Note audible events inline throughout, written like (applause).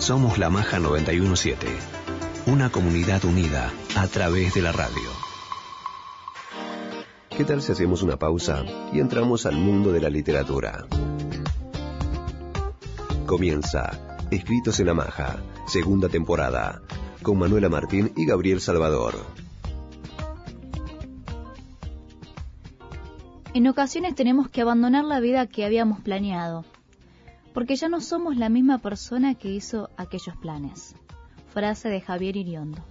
Somos la Maja 917, una comunidad unida a través de la radio. ¿Qué tal si hacemos una pausa y entramos al mundo de la literatura? Comienza Escritos en la Maja, segunda temporada, con Manuela Martín y Gabriel Salvador. En ocasiones tenemos que abandonar la vida que habíamos planeado, porque ya no somos la misma persona que hizo aquellos planes. Frase de Javier Iriondo.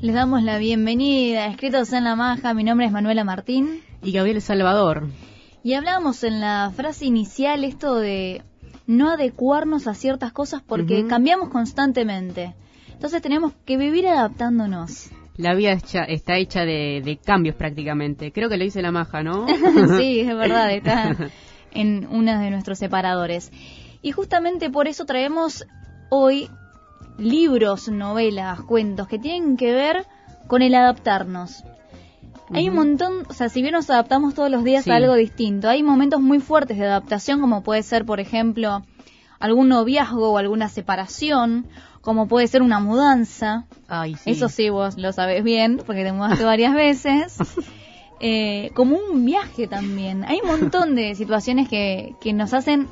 Les damos la bienvenida Escritos en la Maja. Mi nombre es Manuela Martín. Y Gabriel Salvador. Y hablábamos en la frase inicial esto de no adecuarnos a ciertas cosas porque cambiamos constantemente. Entonces tenemos que vivir adaptándonos. La vida está hecha de, cambios prácticamente. Creo que lo dice la maja, ¿no? (laughs) sí, es (laughs) verdad, está en uno de nuestros separadores. Y justamente por eso traemos hoy libros, novelas, cuentos que tienen que ver con el adaptarnos. Hay un montón, o sea, si bien nos adaptamos todos los días a algo distinto, hay momentos muy fuertes de adaptación, como puede ser, por ejemplo, algún noviazgo o alguna separación, como puede ser una mudanza. Eso sí, vos lo sabes bien, porque te mudaste varias veces. (laughs) Eh, como un viaje también. Hay un montón de situaciones que, que nos hacen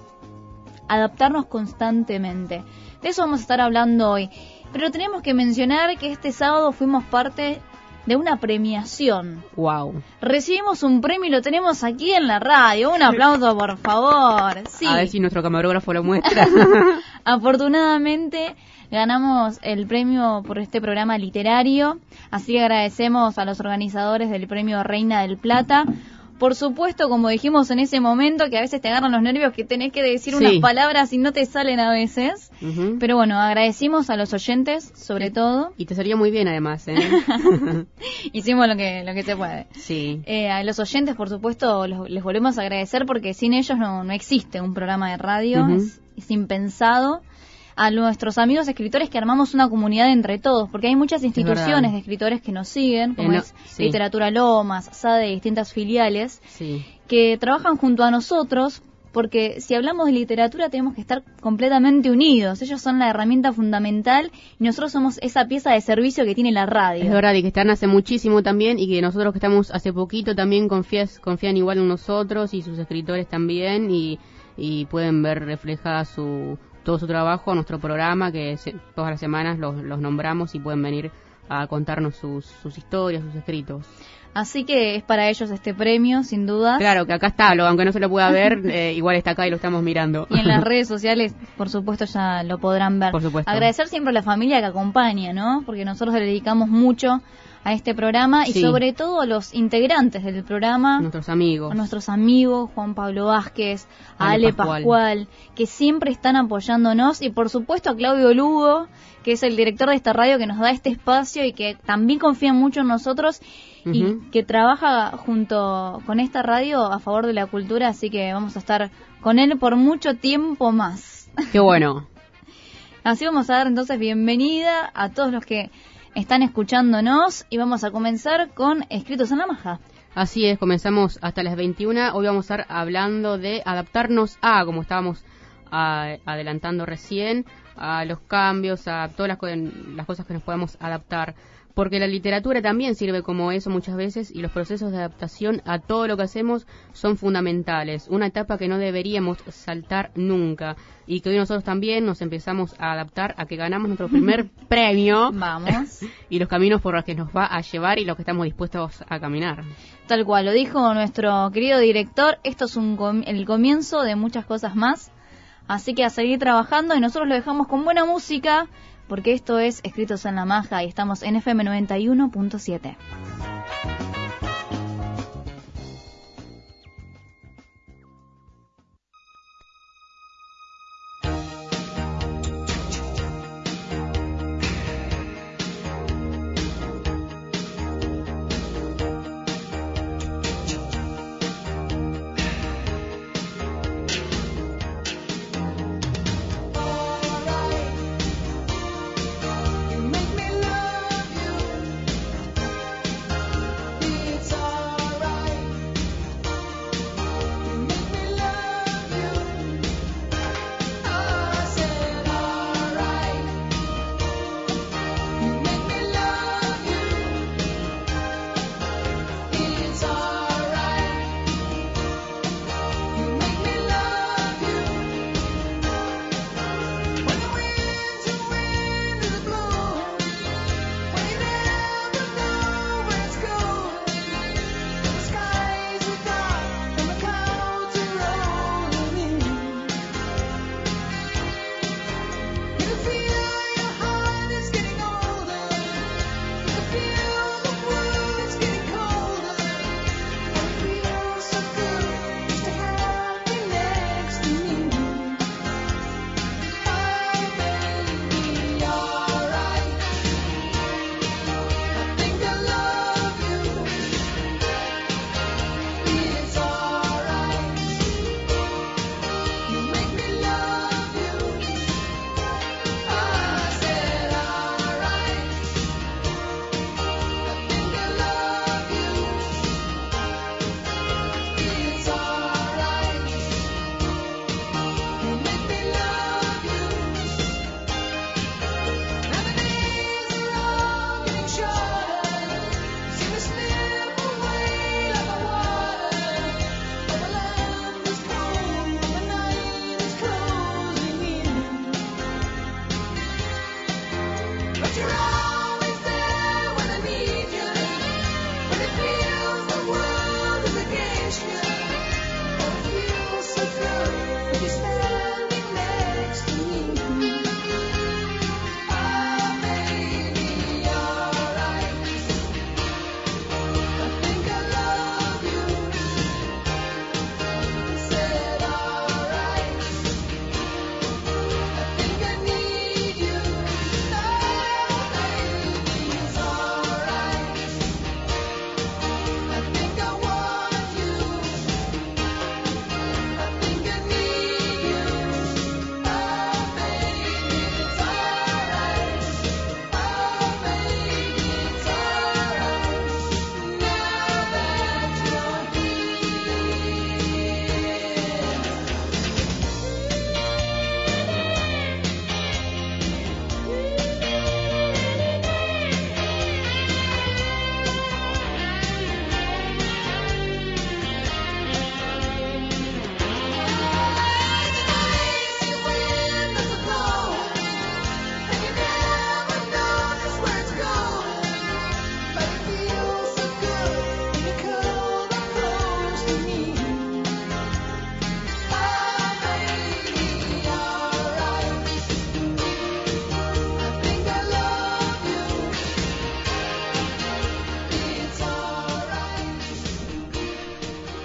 adaptarnos constantemente. De eso vamos a estar hablando hoy. Pero tenemos que mencionar que este sábado fuimos parte de una premiación. Wow. Recibimos un premio y lo tenemos aquí en la radio. Un aplauso, por favor. Sí. A ver si nuestro camarógrafo lo muestra. (laughs) (laughs) Afortunadamente ganamos el premio por este programa literario, así que agradecemos a los organizadores del premio Reina del Plata por supuesto, como dijimos en ese momento, que a veces te agarran los nervios, que tenés que decir unas palabras y no te salen a veces. Pero bueno, agradecimos a los oyentes, sobre todo. Y te salió muy bien, además. ¿eh? (laughs) Hicimos lo que, lo que se puede. Sí. Eh, a los oyentes, por supuesto, les volvemos a agradecer porque sin ellos no, no existe un programa de radio. es impensado a nuestros amigos escritores que armamos una comunidad entre todos, porque hay muchas instituciones de escritores que nos siguen, como es Literatura Lomas, SADE, distintas filiales, que trabajan junto a nosotros porque si hablamos de literatura tenemos que estar completamente unidos. Ellos son la herramienta fundamental y nosotros somos esa pieza de servicio que tiene la radio. Es verdad, y que están hace muchísimo también y que nosotros que estamos hace poquito también confías, confían igual en nosotros y sus escritores también y, y pueden ver reflejada su, todo su trabajo a nuestro programa, que todas las semanas los, nombramos y pueden venir a contarnos sus, sus historias, sus escritos. Así que es para ellos este premio, sin duda. Claro, que acá está, aunque no se lo pueda (laughs) ver, eh, igual está acá y lo estamos mirando. Y en las (laughs) redes sociales, por supuesto, ya lo podrán ver. Por supuesto. Agradecer siempre a la familia que acompaña, ¿no? Porque nosotros le dedicamos mucho a este programa y sobre todo a los integrantes del programa. Nuestros amigos. A nuestros amigos, Juan Pablo Vázquez, a Ale, Pascual. que siempre están apoyándonos y por supuesto a Claudio Lugo, que es el director de esta radio que nos da este espacio y que también confía mucho en nosotros y que trabaja junto con esta radio a favor de la cultura, así que vamos a estar con él por mucho tiempo más. (laughs) Qué bueno. Así vamos a dar entonces bienvenida a todos los que están escuchándonos y vamos a comenzar con Escritos en la Maja. Así es, comenzamos hasta las 21. Hoy vamos a estar hablando de adaptarnos a, como estábamos adelantando recién, a los cambios, a todas las, las cosas que nos podemos adaptar porque la literatura también sirve como eso muchas veces y los procesos de adaptación a todo lo que hacemos son fundamentales, una etapa que no deberíamos saltar nunca y que hoy nosotros también nos empezamos a adaptar a que ganamos nuestro primer (laughs) premio. Vamos. (laughs) y los caminos por los que nos va a llevar y los que estamos dispuestos a caminar. Tal cual, lo dijo nuestro querido director, esto es un el comienzo de muchas cosas más. Así que a seguir trabajando y nosotros lo dejamos con buena música porque esto es Escritos en la Maja y estamos en FM 91.7.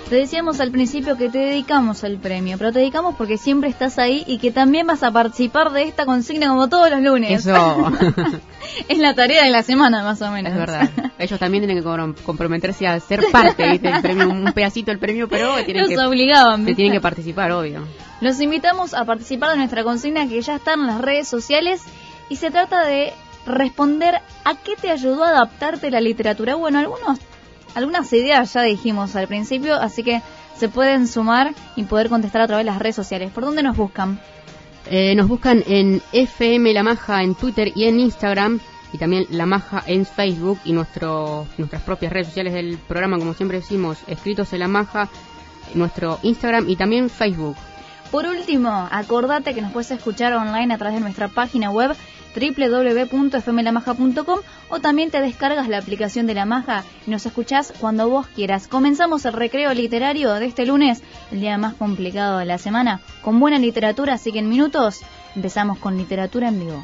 Te decíamos al principio que te dedicamos el premio, pero te dedicamos porque siempre estás ahí y que también vas a participar de esta consigna como todos los lunes. Eso. (laughs) es la tarea de la semana, más o menos. Es verdad. Ellos también tienen que comprometerse a ser parte del premio, un pedacito del premio, pero tienen Los que, obligaban, que tienen que participar, obvio. Los invitamos a participar de nuestra consigna que ya está en las redes sociales y se trata de responder a qué te ayudó a adaptarte la literatura. Bueno, algunos algunas ideas ya dijimos al principio, así que se pueden sumar y poder contestar a través de las redes sociales. ¿Por dónde nos buscan? Eh, nos buscan en FM La Maja en Twitter y en Instagram y también La Maja en Facebook y nuestro, nuestras propias redes sociales del programa, como siempre decimos, escritos en La Maja, nuestro Instagram y también Facebook. Por último, acordate que nos puedes escuchar online a través de nuestra página web www.fmlamaja.com o también te descargas la aplicación de La Maja y nos escuchás cuando vos quieras. Comenzamos el recreo literario de este lunes, el día más complicado de la semana, con buena literatura, así en minutos empezamos con literatura en vivo.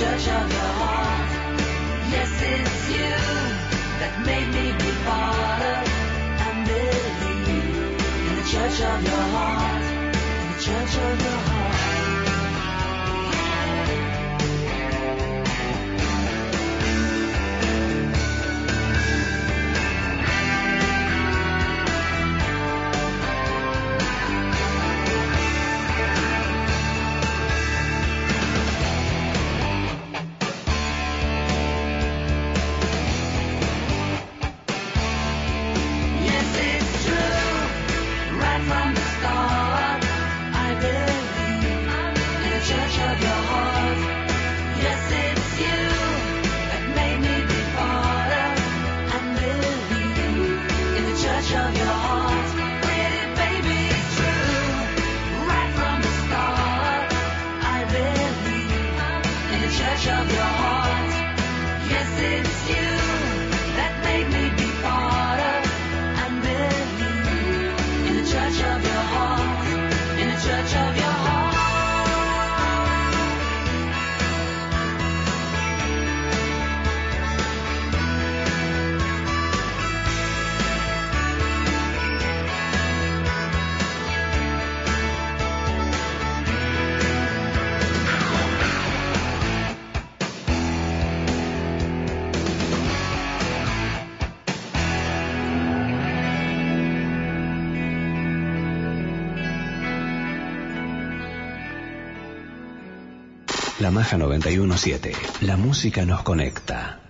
La Maja 917. La música nos conecta.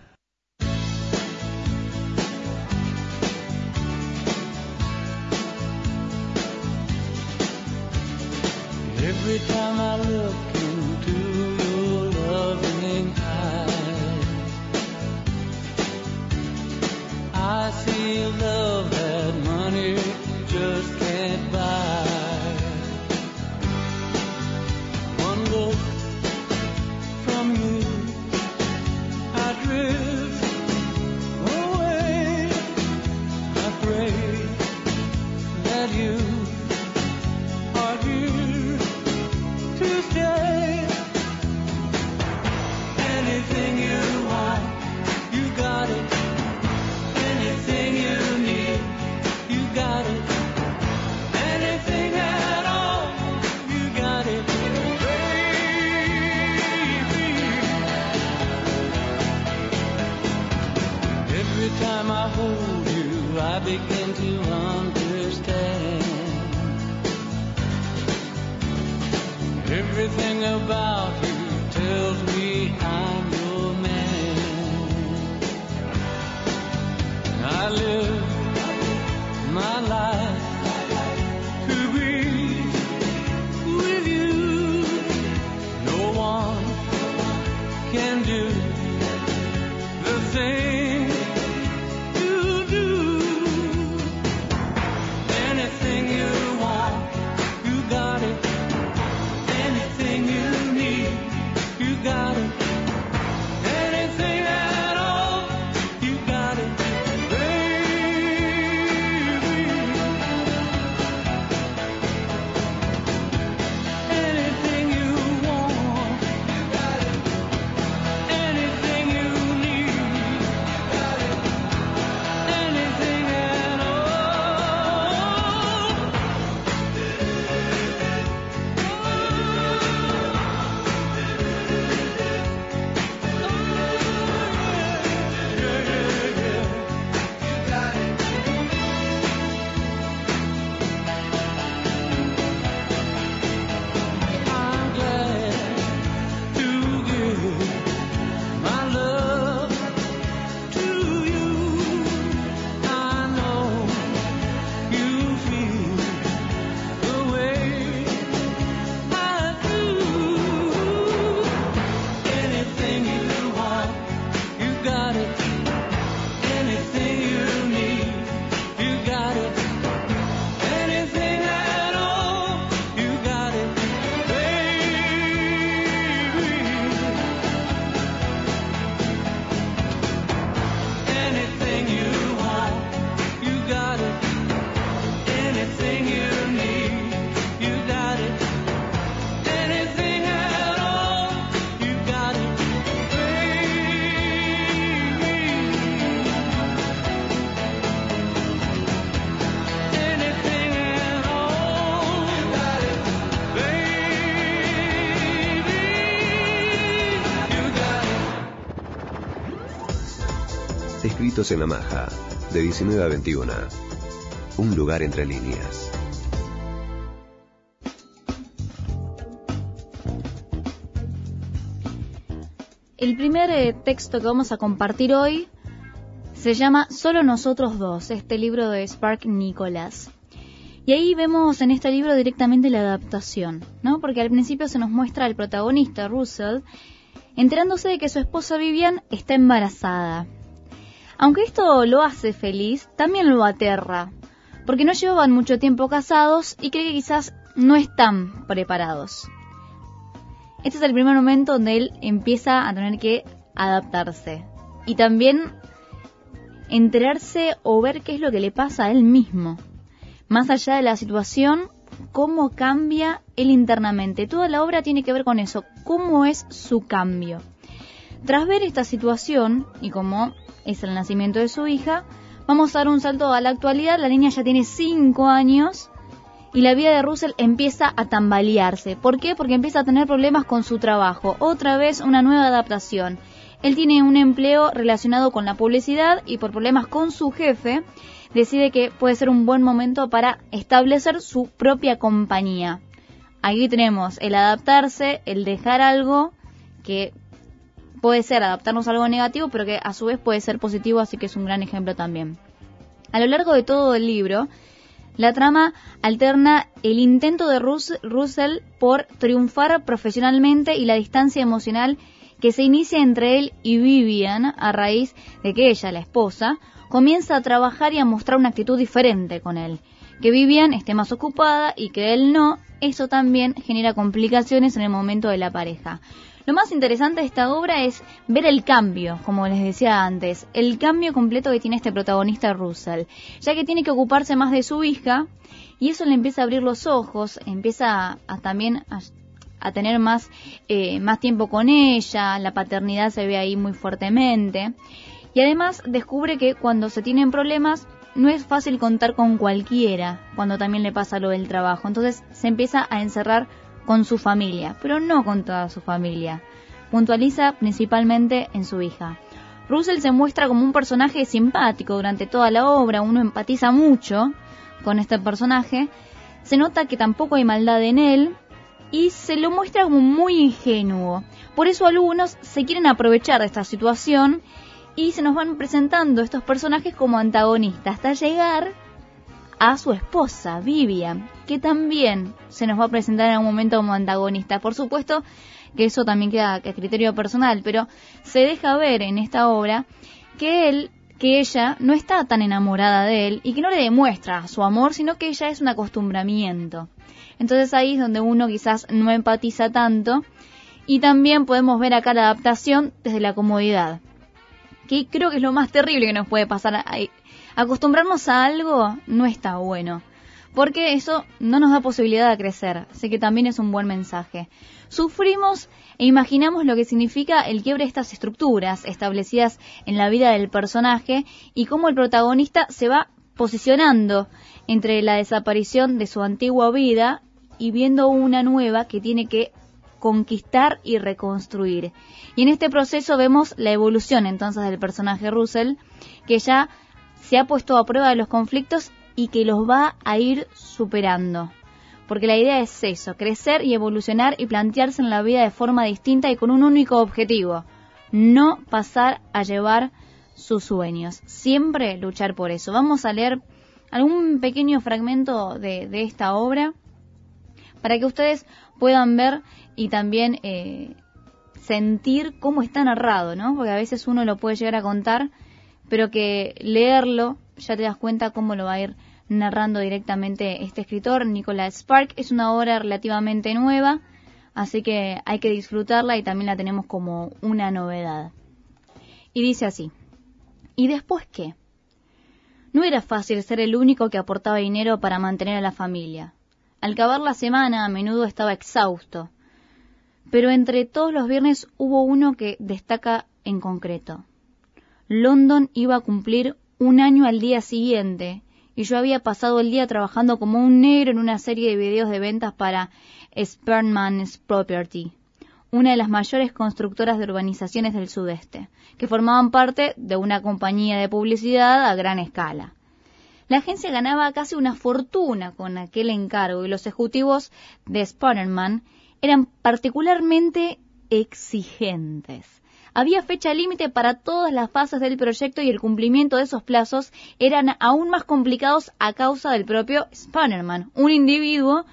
Everything about you tells me I'm your man. I live my life en la maja, de 19 a 21. Un lugar entre líneas. El primer eh, texto que vamos a compartir hoy se llama Solo nosotros dos, este libro de Spark Nicholas. Y ahí vemos en este libro directamente la adaptación, ¿no? Porque al principio se nos muestra al protagonista, Russell, enterándose de que su esposa Vivian está embarazada. Aunque esto lo hace feliz, también lo aterra, porque no llevaban mucho tiempo casados y cree que quizás no están preparados. Este es el primer momento donde él empieza a tener que adaptarse y también enterarse o ver qué es lo que le pasa a él mismo. Más allá de la situación, cómo cambia él internamente. Toda la obra tiene que ver con eso, cómo es su cambio. Tras ver esta situación y cómo es el nacimiento de su hija, vamos a dar un salto a la actualidad. La niña ya tiene 5 años y la vida de Russell empieza a tambalearse. ¿Por qué? Porque empieza a tener problemas con su trabajo. Otra vez una nueva adaptación. Él tiene un empleo relacionado con la publicidad y por problemas con su jefe decide que puede ser un buen momento para establecer su propia compañía. Aquí tenemos el adaptarse, el dejar algo que puede ser adaptarnos a algo negativo, pero que a su vez puede ser positivo, así que es un gran ejemplo también. A lo largo de todo el libro, la trama alterna el intento de Rus- Russell por triunfar profesionalmente y la distancia emocional que se inicia entre él y Vivian a raíz de que ella, la esposa, comienza a trabajar y a mostrar una actitud diferente con él. Que Vivian esté más ocupada y que él no, eso también genera complicaciones en el momento de la pareja. Lo más interesante de esta obra es ver el cambio, como les decía antes, el cambio completo que tiene este protagonista Russell, ya que tiene que ocuparse más de su hija y eso le empieza a abrir los ojos, empieza a, también a, a tener más, eh, más tiempo con ella, la paternidad se ve ahí muy fuertemente y además descubre que cuando se tienen problemas no es fácil contar con cualquiera cuando también le pasa lo del trabajo, entonces se empieza a encerrar con su familia, pero no con toda su familia. Puntualiza principalmente en su hija. Russell se muestra como un personaje simpático durante toda la obra, uno empatiza mucho con este personaje, se nota que tampoco hay maldad en él y se lo muestra como muy ingenuo. Por eso algunos se quieren aprovechar de esta situación y se nos van presentando estos personajes como antagonistas hasta llegar a su esposa, Vivian, que también se nos va a presentar en un momento como antagonista. Por supuesto que eso también queda a criterio personal, pero se deja ver en esta obra que él, que ella no está tan enamorada de él y que no le demuestra su amor, sino que ella es un acostumbramiento. Entonces ahí es donde uno quizás no empatiza tanto y también podemos ver acá la adaptación desde la comodidad, que creo que es lo más terrible que nos puede pasar. Acostumbrarnos a algo no está bueno, porque eso no nos da posibilidad de crecer, así que también es un buen mensaje. Sufrimos e imaginamos lo que significa el quiebre de estas estructuras establecidas en la vida del personaje y cómo el protagonista se va posicionando entre la desaparición de su antigua vida y viendo una nueva que tiene que conquistar y reconstruir. Y en este proceso vemos la evolución entonces del personaje Russell, que ya se ha puesto a prueba de los conflictos y que los va a ir superando. Porque la idea es eso, crecer y evolucionar y plantearse en la vida de forma distinta y con un único objetivo, no pasar a llevar sus sueños, siempre luchar por eso. Vamos a leer algún pequeño fragmento de, de esta obra para que ustedes puedan ver y también eh, sentir cómo está narrado, ¿no? Porque a veces uno lo puede llegar a contar, pero que leerlo ya te das cuenta cómo lo va a ir narrando directamente este escritor, Nicholas Spark. Es una obra relativamente nueva, así que hay que disfrutarla y también la tenemos como una novedad. Y dice así, ¿y después qué? No era fácil ser el único que aportaba dinero para mantener a la familia. Al acabar la semana a menudo estaba exhausto, pero entre todos los viernes hubo uno que destaca en concreto. London iba a cumplir un año al día siguiente y yo había pasado el día trabajando como un negro en una serie de videos de ventas para Sperman's Property, una de las mayores constructoras de urbanizaciones del sudeste, que formaban parte de una compañía de publicidad a gran escala. La agencia ganaba casi una fortuna con aquel encargo y los ejecutivos de Spiderman eran particularmente exigentes. Había fecha límite para todas las fases del proyecto y el cumplimiento de esos plazos eran aún más complicados a causa del propio Spiderman, un individuo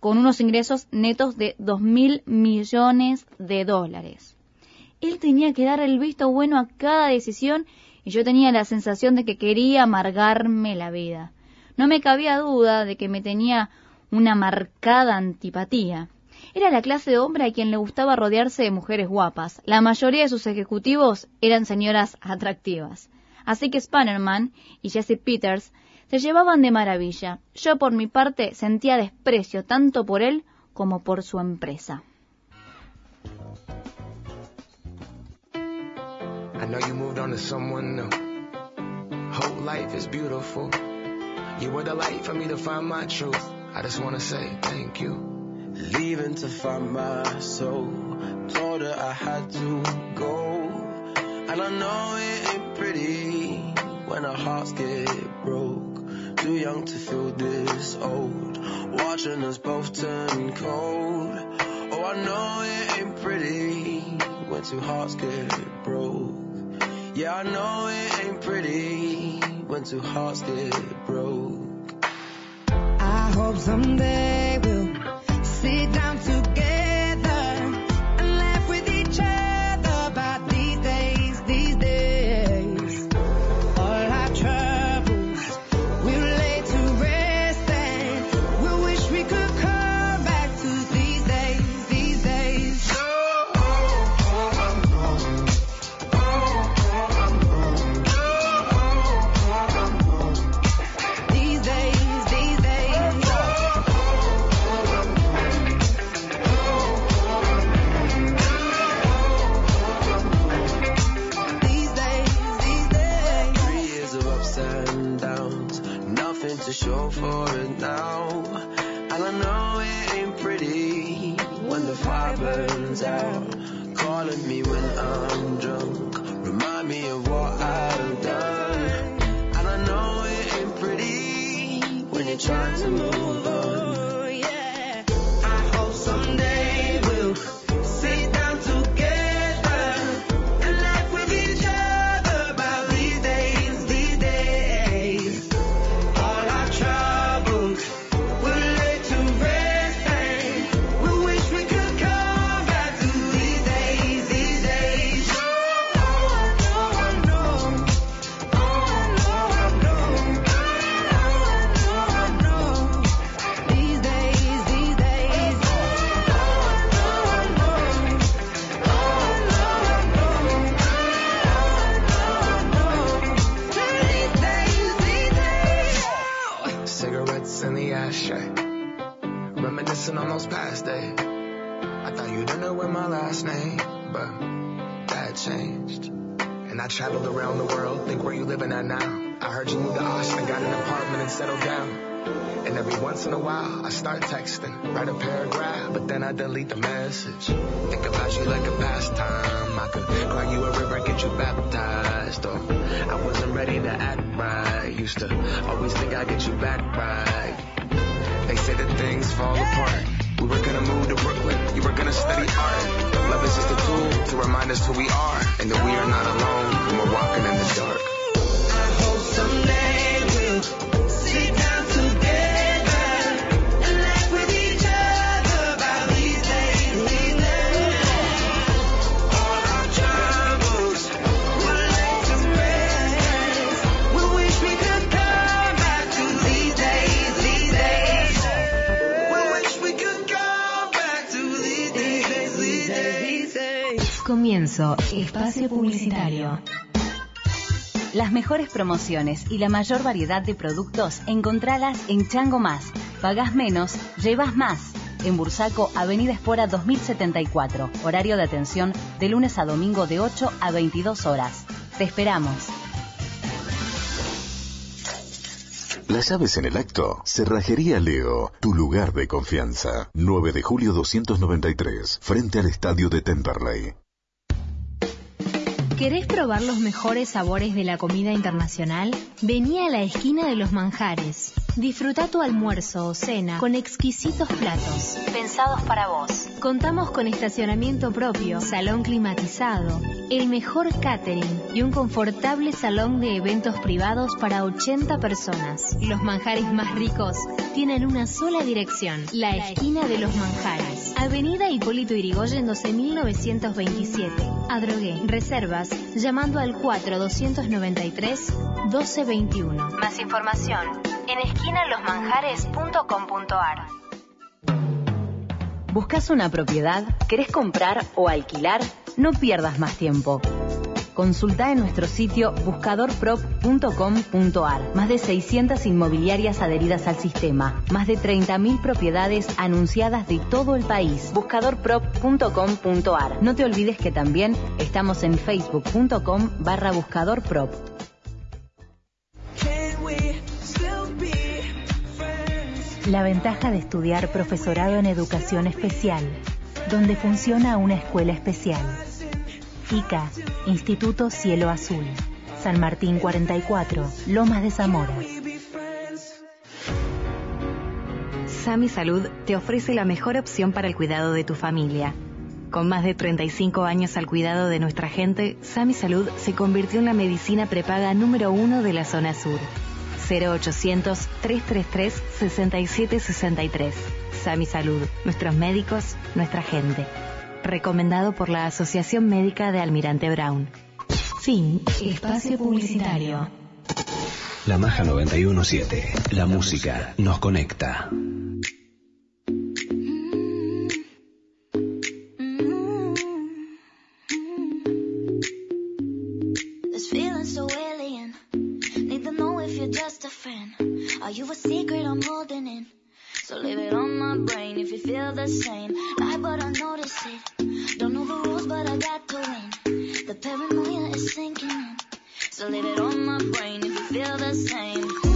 con unos ingresos netos de dos mil millones de dólares. Él tenía que dar el visto bueno a cada decisión y yo tenía la sensación de que quería amargarme la vida. No me cabía duda de que me tenía una marcada antipatía. Era la clase de hombre a quien le gustaba rodearse de mujeres guapas. La mayoría de sus ejecutivos eran señoras atractivas. Así que Spannerman y Jesse Peters se llevaban de maravilla. Yo por mi parte sentía desprecio tanto por él como por su empresa. I know you moved on to someone new. You were the for me to find my truth. I just wanna say thank you. Leaving to find my soul. Told her I had to go. And I know it ain't pretty when our hearts get broke. Too young to feel this old. Watching us both turn cold. Oh, I know it ain't pretty when two hearts get broke. Yeah, I know it ain't pretty when two hearts get broke. I hope someday we'll sit down together but that changed. And I traveled around the world, think where you living at now. I heard you moved to Austin, got an apartment and settled down. And every once in a while, I start texting, write a paragraph, but then I delete the message. Think about you like a pastime. I could cry you a river, get you baptized. Or I wasn't ready to act right. Used to always think I'd get you back right. They say that things fall apart. We were gonna move to Brooklyn, you were gonna study art. Love is just a tool to remind us who we are, and that we are not alone when we're walking in the dark. I hope someday Comienzo espacio publicitario. Las mejores promociones y la mayor variedad de productos encontralas en Chango Más. Pagás menos, llevas más. En Bursaco, Avenida Espora 2074. Horario de atención de lunes a domingo de 8 a 22 horas. Te esperamos. Las llaves en el acto. Cerrajería Leo, tu lugar de confianza. 9 de julio 293, frente al estadio de Temperley. ¿Querés probar los mejores sabores de la comida internacional? Vení a la esquina de los manjares. Disfruta tu almuerzo o cena con exquisitos platos. Pensados para vos. Contamos con estacionamiento propio, salón climatizado, el mejor catering y un confortable salón de eventos privados para 80 personas. Los manjares más ricos tienen una sola dirección, la esquina de los manjares. Avenida Hipólito Irigoyen 12927. Adrogué. Reservas llamando al 4293 1221. Más información en esquinalosmanjares.com.ar. ¿Buscas una propiedad? ¿Querés comprar o alquilar? No pierdas más tiempo. Consulta en nuestro sitio buscadorprop.com.ar. Más de 600 inmobiliarias adheridas al sistema. Más de 30.000 propiedades anunciadas de todo el país. Buscadorprop.com.ar. No te olvides que también estamos en facebook.com barra buscadorprop. La ventaja de estudiar profesorado en educación especial, donde funciona una escuela especial. ICA, Instituto Cielo Azul, San Martín 44, Lomas de Zamora. Sami Salud te ofrece la mejor opción para el cuidado de tu familia. Con más de 35 años al cuidado de nuestra gente, Sami Salud se convirtió en la medicina prepaga número uno de la zona sur. 0800-333-6763. Sami Salud, nuestros médicos, nuestra gente. Recomendado por la Asociación Médica de Almirante Brown. Fin. Espacio publicitario. La Maja 917. La música nos conecta. Just a friend. Are you a secret I'm holding in? So leave it on my brain if you feel the same. Lie, but I notice it. Don't know the rules, but I got to win. The paranoia is sinking in. So leave it on my brain if you feel the same.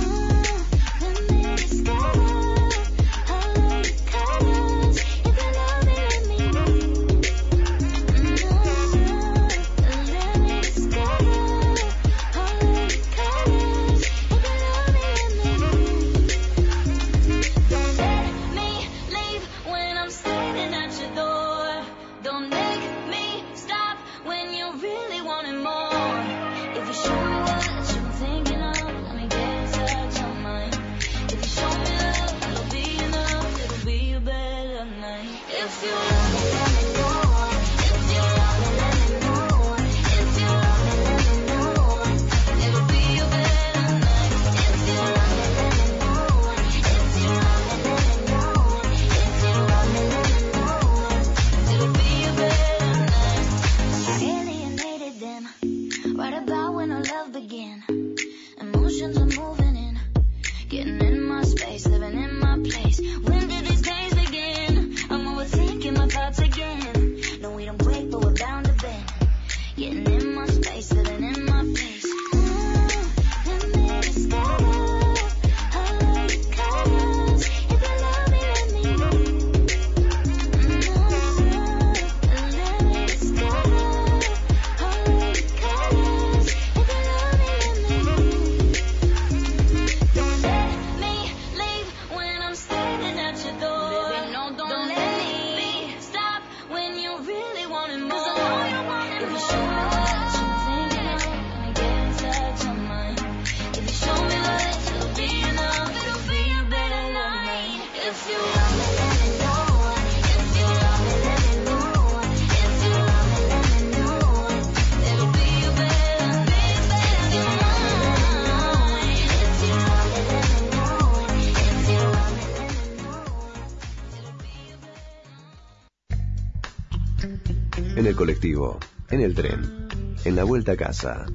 Vuelta a casa.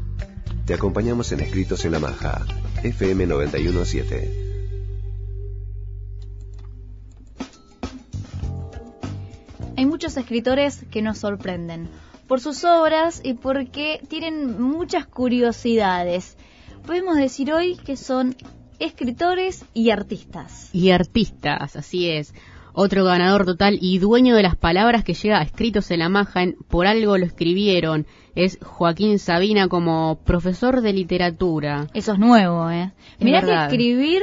Te acompañamos en Escritos en la Maja, FM 917. Hay muchos escritores que nos sorprenden por sus obras y porque tienen muchas curiosidades. Podemos decir hoy que son escritores y artistas. Y artistas, así es. Otro ganador total y dueño de las palabras que llega escritos en la maja en Por algo lo escribieron es Joaquín Sabina como profesor de literatura. Eso es nuevo, ¿eh? Es Mirá que escribir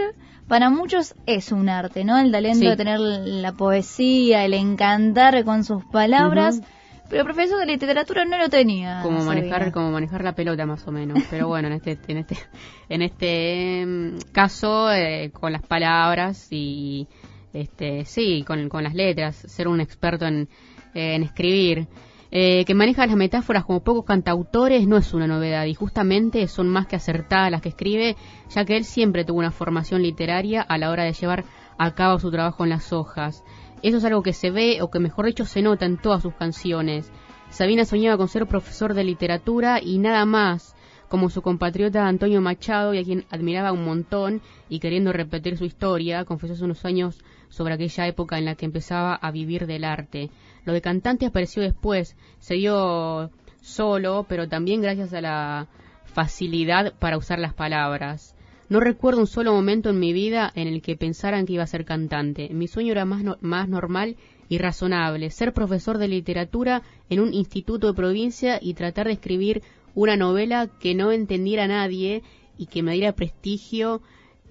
para muchos es un arte, ¿no? El talento Sí. de tener la poesía, el encantar con sus palabras. Pero profesor de literatura no lo tenía. como manejar como manejar la pelota más o menos pero bueno en este en este en este mm, caso eh, con las palabras y este sí con, las letras ser un experto en, eh, en escribir. Eh, que maneja las metáforas como pocos cantautores no es una novedad y justamente son más que acertadas las que escribe ya que él siempre tuvo una formación literaria a la hora de llevar a cabo su trabajo en las hojas. Eso es algo que se ve o que mejor dicho se nota en todas sus canciones. Sabina soñaba con ser profesor de literatura y nada más, como su compatriota Antonio Machado, y a quien admiraba un montón, y queriendo repetir su historia, confesó hace unos años sobre aquella época en la que empezaba a vivir del arte. Lo de cantante apareció después, se dio solo, pero también gracias a la facilidad para usar las palabras. No recuerdo un solo momento en mi vida en el que pensaran que iba a ser cantante. Mi sueño era más, no- más normal y razonable, ser profesor de literatura en un instituto de provincia y tratar de escribir una novela que no entendiera a nadie y que me diera prestigio.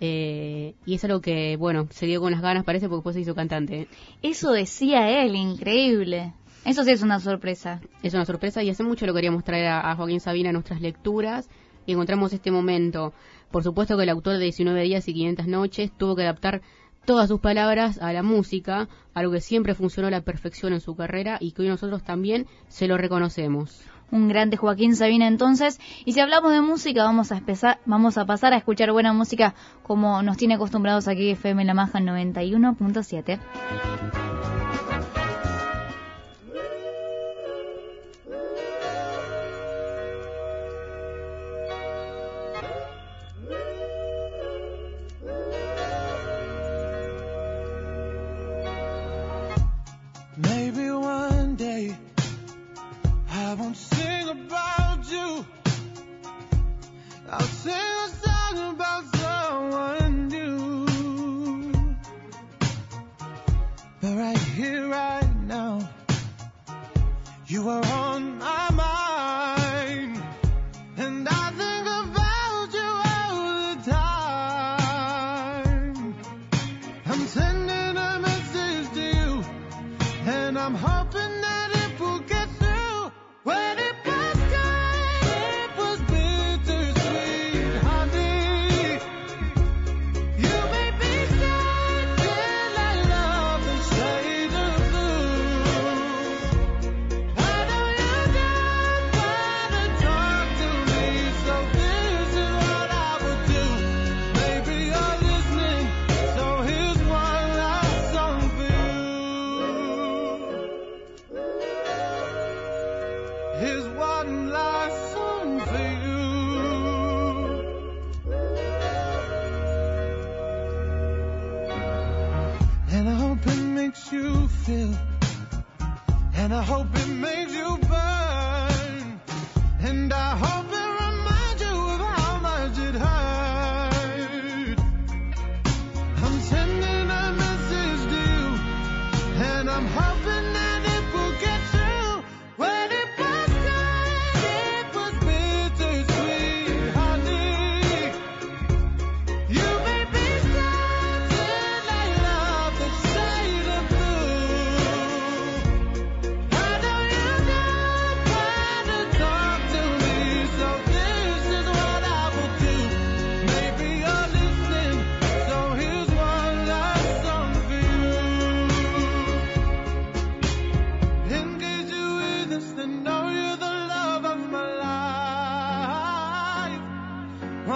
Eh, y es algo que, bueno, se dio con las ganas, parece, porque después se hizo cantante. Eso decía él, increíble. Eso sí es una sorpresa. Es una sorpresa y hace mucho lo queríamos traer a, a Joaquín Sabina en nuestras lecturas y encontramos este momento. Por supuesto que el autor de 19 días y 500 noches tuvo que adaptar todas sus palabras a la música, algo que siempre funcionó a la perfección en su carrera y que hoy nosotros también se lo reconocemos. Un grande Joaquín Sabina entonces. Y si hablamos de música, vamos a, empezar, vamos a pasar a escuchar buena música como nos tiene acostumbrados aquí FM La Maja 91.7. you are on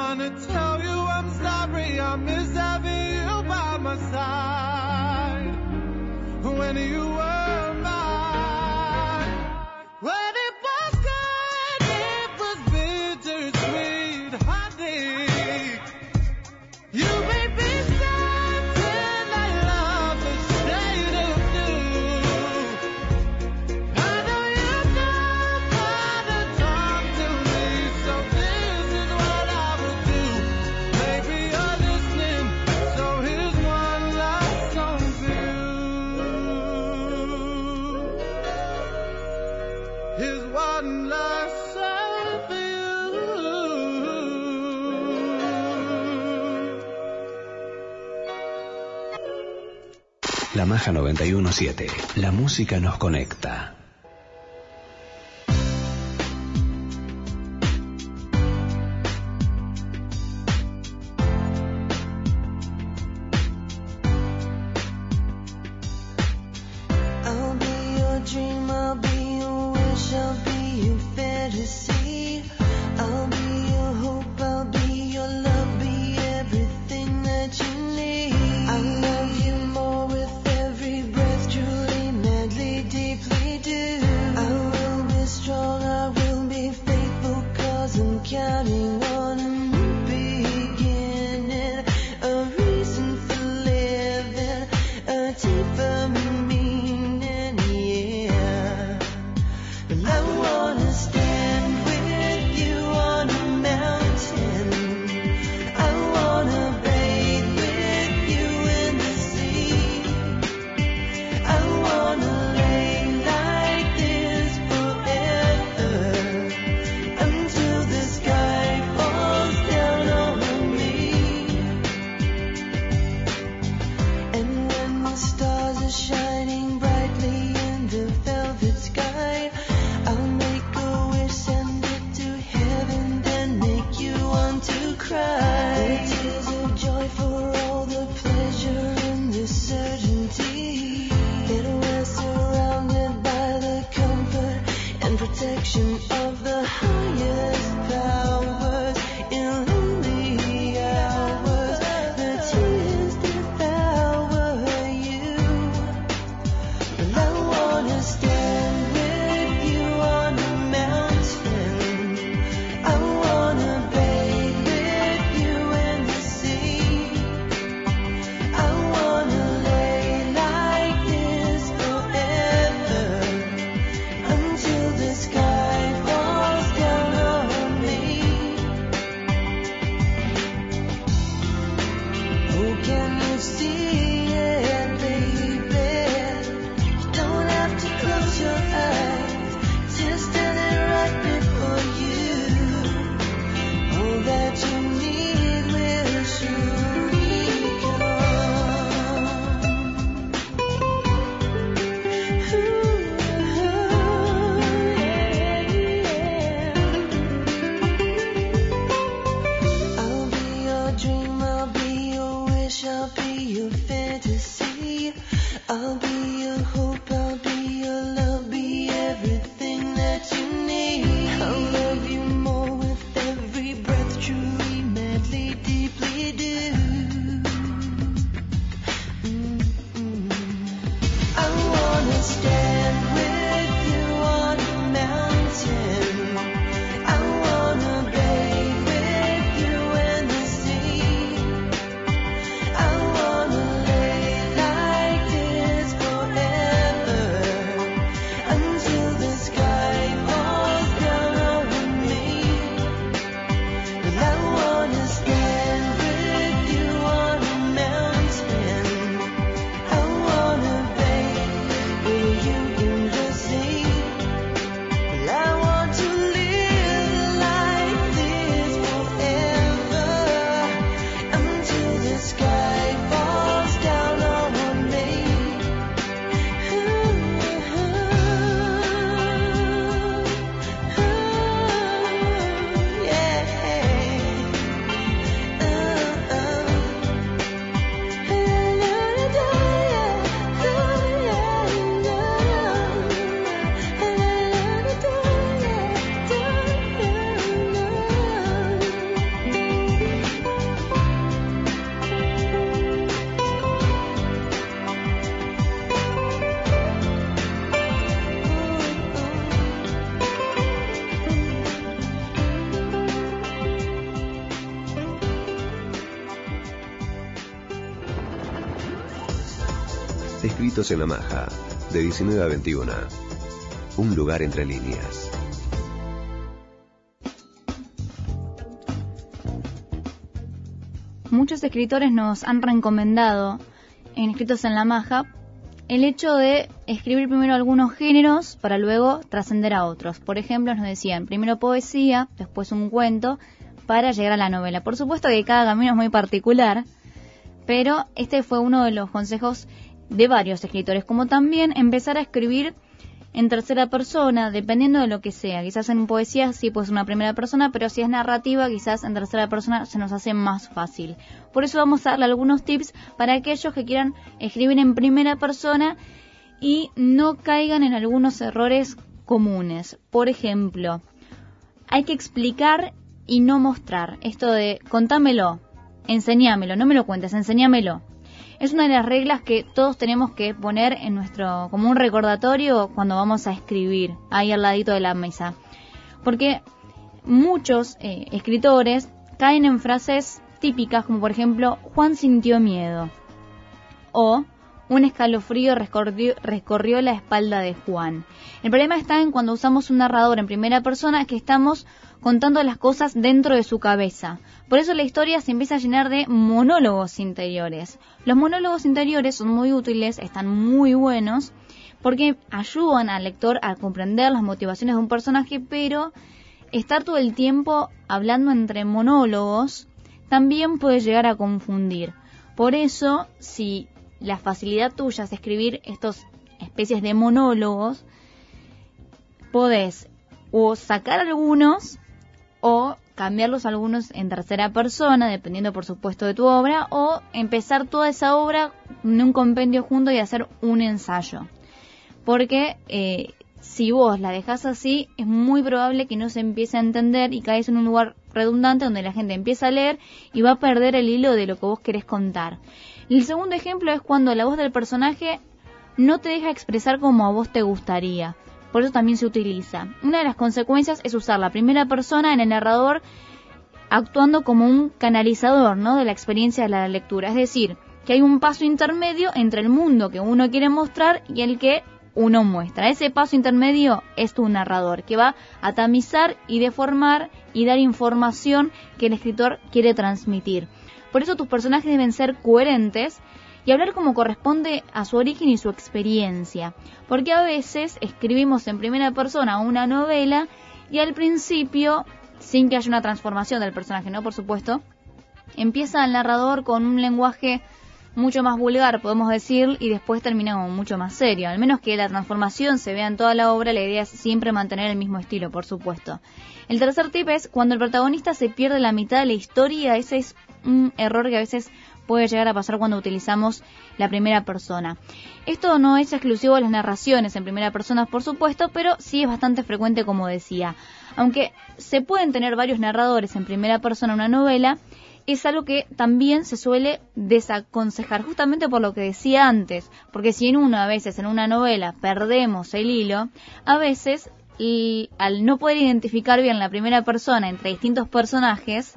trying to tell you I'm sorry. I miss having you by my side. When you were Yamaha 917. La música nos conecta. I'll be Escritos en la Maja, de 19 a 21. Un lugar entre líneas. Muchos escritores nos han recomendado en Escritos en la Maja el hecho de escribir primero algunos géneros para luego trascender a otros. Por ejemplo, nos decían primero poesía, después un cuento, para llegar a la novela. Por supuesto que cada camino es muy particular, pero este fue uno de los consejos de varios escritores, como también empezar a escribir en tercera persona, dependiendo de lo que sea. Quizás en poesía sí pues una primera persona, pero si es narrativa, quizás en tercera persona se nos hace más fácil. Por eso vamos a darle algunos tips para aquellos que quieran escribir en primera persona y no caigan en algunos errores comunes. Por ejemplo, hay que explicar y no mostrar. Esto de contámelo, enseñámelo, no me lo cuentes, enseñámelo. Es una de las reglas que todos tenemos que poner en nuestro, como un recordatorio cuando vamos a escribir, ahí al ladito de la mesa. Porque muchos eh, escritores caen en frases típicas como por ejemplo, Juan sintió miedo. O un escalofrío recorrió, recorrió la espalda de Juan. El problema está en cuando usamos un narrador en primera persona que estamos contando las cosas dentro de su cabeza. Por eso la historia se empieza a llenar de monólogos interiores. Los monólogos interiores son muy útiles, están muy buenos, porque ayudan al lector a comprender las motivaciones de un personaje, pero estar todo el tiempo hablando entre monólogos también puede llegar a confundir. Por eso, si la facilidad tuya es escribir estos especies de monólogos, podés o sacar algunos o cambiarlos algunos en tercera persona, dependiendo por supuesto de tu obra, o empezar toda esa obra en un compendio junto y hacer un ensayo. Porque eh, si vos la dejas así, es muy probable que no se empiece a entender y caes en un lugar redundante donde la gente empieza a leer y va a perder el hilo de lo que vos querés contar. El segundo ejemplo es cuando la voz del personaje no te deja expresar como a vos te gustaría. Por eso también se utiliza. Una de las consecuencias es usar la primera persona en el narrador actuando como un canalizador ¿no? de la experiencia de la lectura. Es decir, que hay un paso intermedio entre el mundo que uno quiere mostrar y el que uno muestra. Ese paso intermedio es tu narrador, que va a tamizar y deformar y dar información que el escritor quiere transmitir. Por eso tus personajes deben ser coherentes y hablar como corresponde a su origen y su experiencia. Porque a veces escribimos en primera persona una novela y al principio, sin que haya una transformación del personaje, ¿no? Por supuesto, empieza el narrador con un lenguaje mucho más vulgar, podemos decir, y después termina como mucho más serio. Al menos que la transformación se vea en toda la obra, la idea es siempre mantener el mismo estilo, por supuesto. El tercer tip es cuando el protagonista se pierde la mitad de la historia, ese es un error que a veces puede llegar a pasar cuando utilizamos la primera persona. Esto no es exclusivo de las narraciones en primera persona, por supuesto, pero sí es bastante frecuente, como decía. Aunque se pueden tener varios narradores en primera persona en una novela, es algo que también se suele desaconsejar, justamente por lo que decía antes, porque si en uno a veces en una novela perdemos el hilo, a veces y al no poder identificar bien la primera persona entre distintos personajes,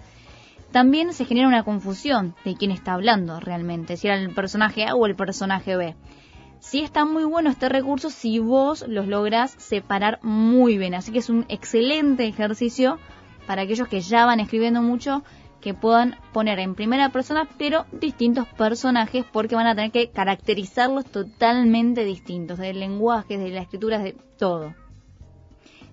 también se genera una confusión de quién está hablando realmente, si era el personaje A o el personaje B. Sí está muy bueno este recurso si vos los lográs separar muy bien, así que es un excelente ejercicio para aquellos que ya van escribiendo mucho que puedan poner en primera persona, pero distintos personajes, porque van a tener que caracterizarlos totalmente distintos, del lenguaje, de la escritura, de todo.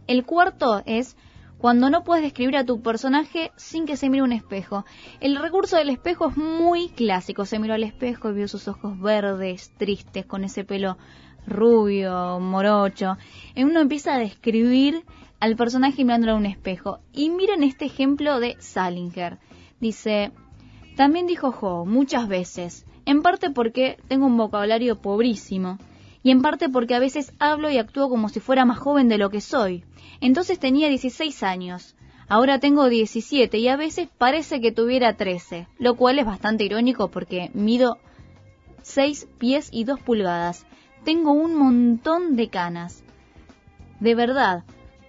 El cuarto es cuando no puedes describir a tu personaje sin que se mire un espejo. El recurso del espejo es muy clásico. Se miró al espejo y vio sus ojos verdes, tristes, con ese pelo rubio, morocho. Uno empieza a describir al personaje mirándolo a un espejo. Y miren este ejemplo de Salinger. Dice, también dijo Jo muchas veces, en parte porque tengo un vocabulario pobrísimo, y en parte porque a veces hablo y actúo como si fuera más joven de lo que soy. Entonces tenía 16 años, ahora tengo 17 y a veces parece que tuviera 13, lo cual es bastante irónico porque mido 6 pies y 2 pulgadas. Tengo un montón de canas. De verdad,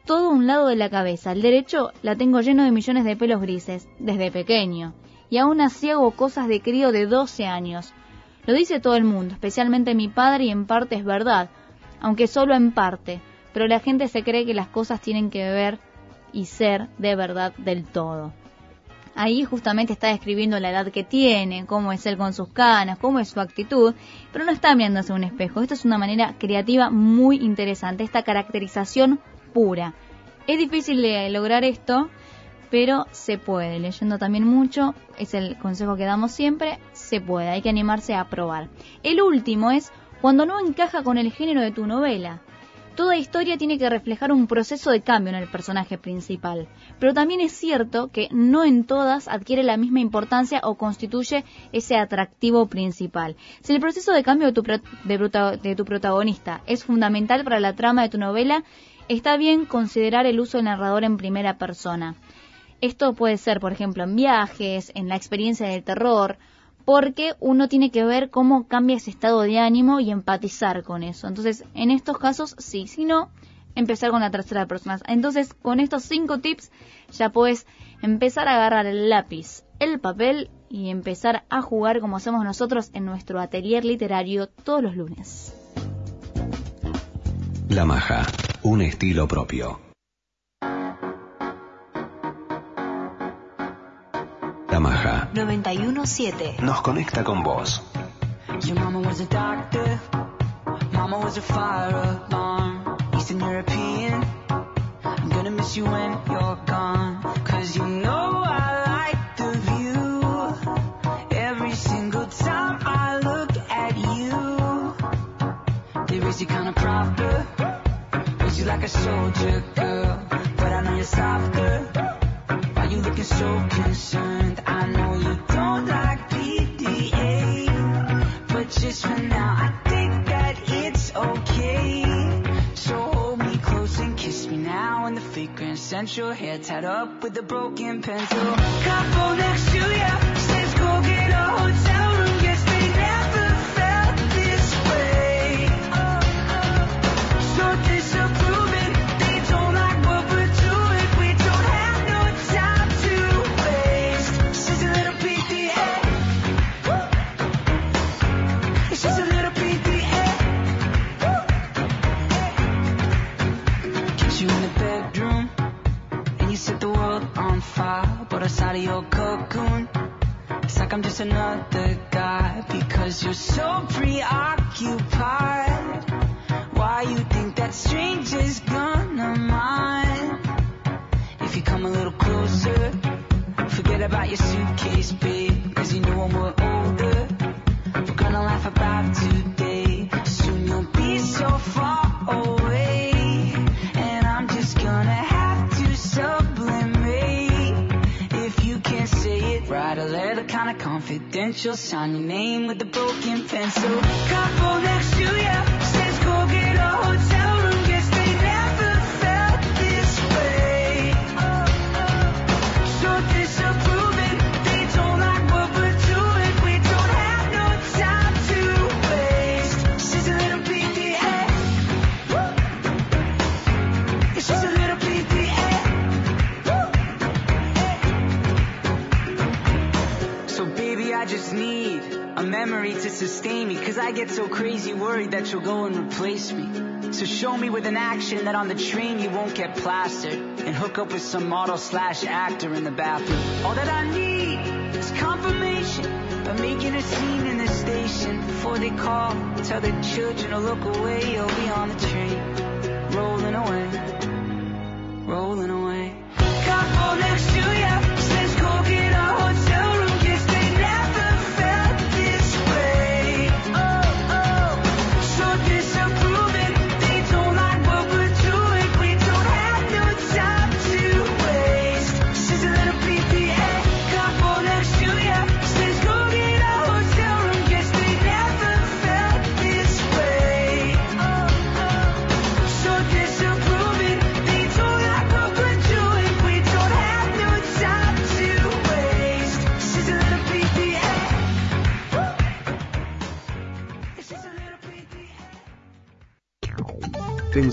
todo un lado de la cabeza. El derecho la tengo lleno de millones de pelos grises, desde pequeño. Y aún así hago cosas de crío de 12 años. Lo dice todo el mundo, especialmente mi padre y en parte es verdad, aunque solo en parte, pero la gente se cree que las cosas tienen que ver y ser de verdad del todo. Ahí justamente está describiendo la edad que tiene, cómo es él con sus canas, cómo es su actitud, pero no está mirándose un espejo. Esto es una manera creativa muy interesante, esta caracterización pura. Es difícil de lograr esto, pero se puede. Leyendo también mucho, es el consejo que damos siempre, se puede, hay que animarse a probar. El último es cuando no encaja con el género de tu novela. Toda historia tiene que reflejar un proceso de cambio en el personaje principal, pero también es cierto que no en todas adquiere la misma importancia o constituye ese atractivo principal. Si el proceso de cambio de tu, de tu protagonista es fundamental para la trama de tu novela, está bien considerar el uso del narrador en primera persona. Esto puede ser, por ejemplo, en viajes, en la experiencia del terror, porque uno tiene que ver cómo cambia ese estado de ánimo y empatizar con eso. Entonces, en estos casos, sí, si no, empezar con la tercera persona. Entonces, con estos cinco tips, ya puedes empezar a agarrar el lápiz, el papel y empezar a jugar como hacemos nosotros en nuestro atelier literario todos los lunes. La Maja, un estilo propio. La Maja 917. nos conecta con vos. Your mama was a doctor, mama was a fire alarm, Eastern European. I'm gonna miss you when you're gone. Cause you know I like the view. Every single time I look at you, they raise you kinda proper. Raise you like a soldier girl, but I know you're softer. Looking so concerned? I know you don't like PDA. But just for now, I think that it's okay. So hold me close and kiss me now in the fake Grand Central. Hair tied up with a broken pencil. Couple next to ya says go get a hotel room. Outside of your cocoon, it's like I'm just another guy. Because you're so preoccupied. Why you think that stranger's gonna mind? If you come a little closer, forget about your suitcase, babe. Cause you know we're older, confidential. Sign your name with a broken pencil. Couple next to ya says go get a hotel room. Memory to sustain me. Cause I get so crazy worried that you'll go and replace me. So show me with an action that on the train you won't get plastered. And hook up with some model slash actor in the bathroom. All that I need is confirmation of making a scene in the station. Before they call, tell the children to look away. You'll be on the train,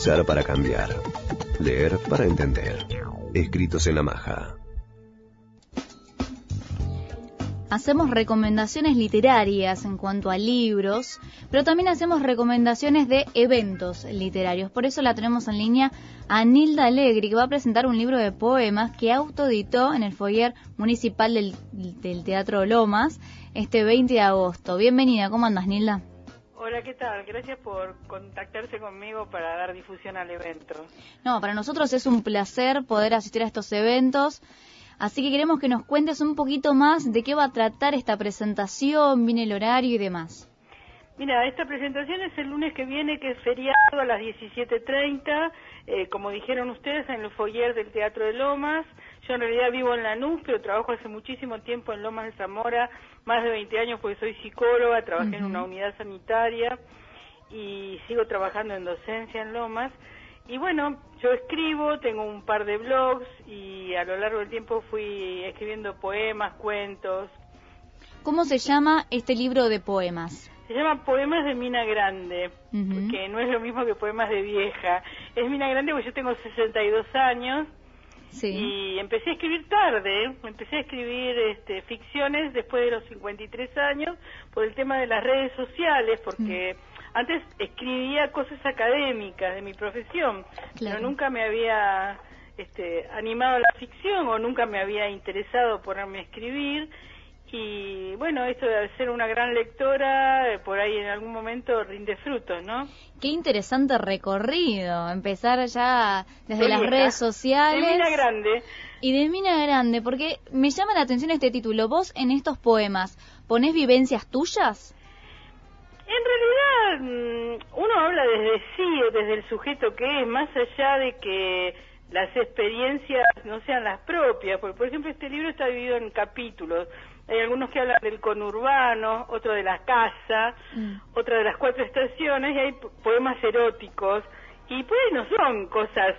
Para cambiar. Leer para entender. Escritos en la maja. hacemos recomendaciones literarias en cuanto a libros, pero también hacemos recomendaciones de eventos literarios. Por eso la tenemos en línea a Nilda Alegri, que va a presentar un libro de poemas que autoeditó en el foyer municipal del, del Teatro Lomas este 20 de agosto. Bienvenida, ¿cómo andas, Nilda? Hola, ¿qué tal? Gracias por contactarse conmigo para dar difusión al evento. No, para nosotros es un placer poder asistir a estos eventos. Así que queremos que nos cuentes un poquito más de qué va a tratar esta presentación, viene el horario y demás. Mira, esta presentación es el lunes que viene, que es feriado a las 17.30, eh, como dijeron ustedes, en el foyer del Teatro de Lomas. Yo en realidad vivo en Lanús, pero trabajo hace muchísimo tiempo en Lomas de Zamora, más de 20 años porque soy psicóloga, trabajé en una unidad sanitaria y sigo trabajando en docencia en Lomas. Y bueno, yo escribo, tengo un par de blogs y a lo largo del tiempo fui escribiendo poemas, cuentos. ¿Cómo se llama este libro de poemas? Se llama Poemas de Mina Grande, Ujú. que no es lo mismo que Poemas de Vieja. Es Mina Grande porque yo tengo 62 años y empecé a escribir tarde. Empecé a escribir este, ficciones después de los 53 años por el tema de las redes sociales, porque antes escribía cosas académicas de mi profesión, pero nunca me había este, animado a la ficción o nunca me había interesado ponerme a escribir. Y bueno, esto de ser una gran lectora, eh, por ahí en algún momento rinde frutos, ¿no? Qué interesante recorrido, empezar ya desde De las redes sociales. De Mina Grande. Y de Mina Grande, porque me llama la atención este título. Vos en estos poemas, ¿ponés vivencias tuyas? En realidad, mm, uno habla desde sí o desde el sujeto que es, más allá de que las experiencias no sean las propias. Porque, por ejemplo, este libro está dividido en capítulos. Hay algunos que hablan del conurbano, otro de la casa, otra de las cuatro estaciones, y hay po- poemas eróticos. Y pues no son cosas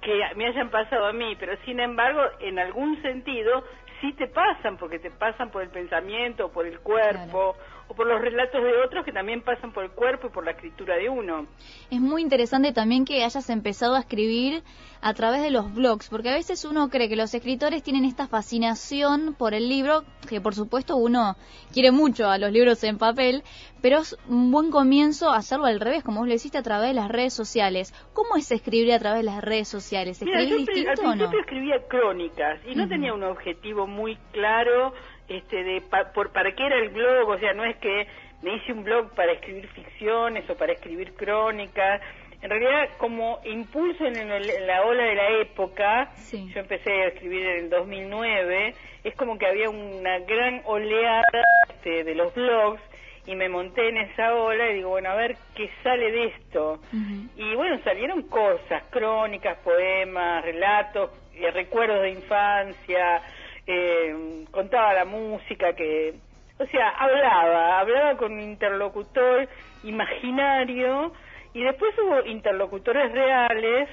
que me hayan pasado a mí, pero sin embargo, en algún sentido, sí te pasan, porque te pasan por el pensamiento, o por el cuerpo, o por los relatos de otros que también pasan por el cuerpo y por la escritura de uno. Es muy interesante también que hayas empezado a escribir a través de los blogs, porque a veces uno cree que los escritores tienen esta fascinación por el libro, que por supuesto uno quiere mucho a los libros en papel, pero es un buen comienzo hacerlo al revés, como vos lo hiciste a través de las redes sociales. ¿Cómo es escribir a través de las redes sociales? Mira, ¿Escribís yo al distinto o no? escribía crónicas y no tenía un objetivo muy claro este de pa- por para qué era el blog, o sea, no es que me hice un blog para escribir ficciones o para escribir crónicas. En realidad, como impulso en, el- en la ola de la época, yo empecé a escribir en el 2009, es como que había una gran oleada este, de los blogs y me monté en esa ola y digo, bueno, a ver qué sale de esto. Y bueno, salieron cosas, crónicas, poemas, relatos, eh, recuerdos de infancia, eh, contaba la música que, o sea, hablaba, hablaba con un interlocutor imaginario y después hubo interlocutores reales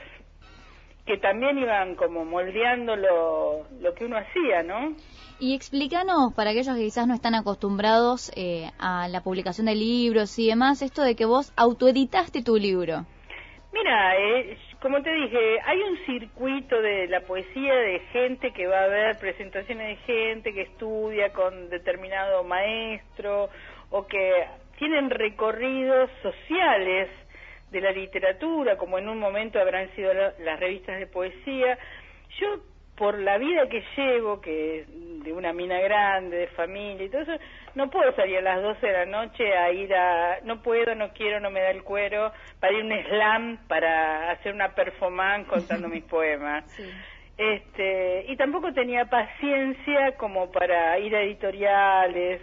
que también iban como moldeando lo, lo que uno hacía, ¿no? Y explícanos, para aquellos que quizás no están acostumbrados eh, a la publicación de libros y demás, esto de que vos autoeditaste tu libro. Mira, eh, como te dije, hay un circuito de la poesía de gente que va a ver presentaciones de gente que estudia con determinado maestro o que tienen recorridos sociales de la literatura, como en un momento habrán sido la- las revistas de poesía. Yo, por la vida que llevo, que es de una mina grande, de familia y todo eso, no puedo salir a las 12 de la noche a ir a... No puedo, no quiero, no me da el cuero, para ir a un slam, para hacer una performance contando (laughs) mis poemas. Este, y tampoco tenía paciencia como para ir a editoriales.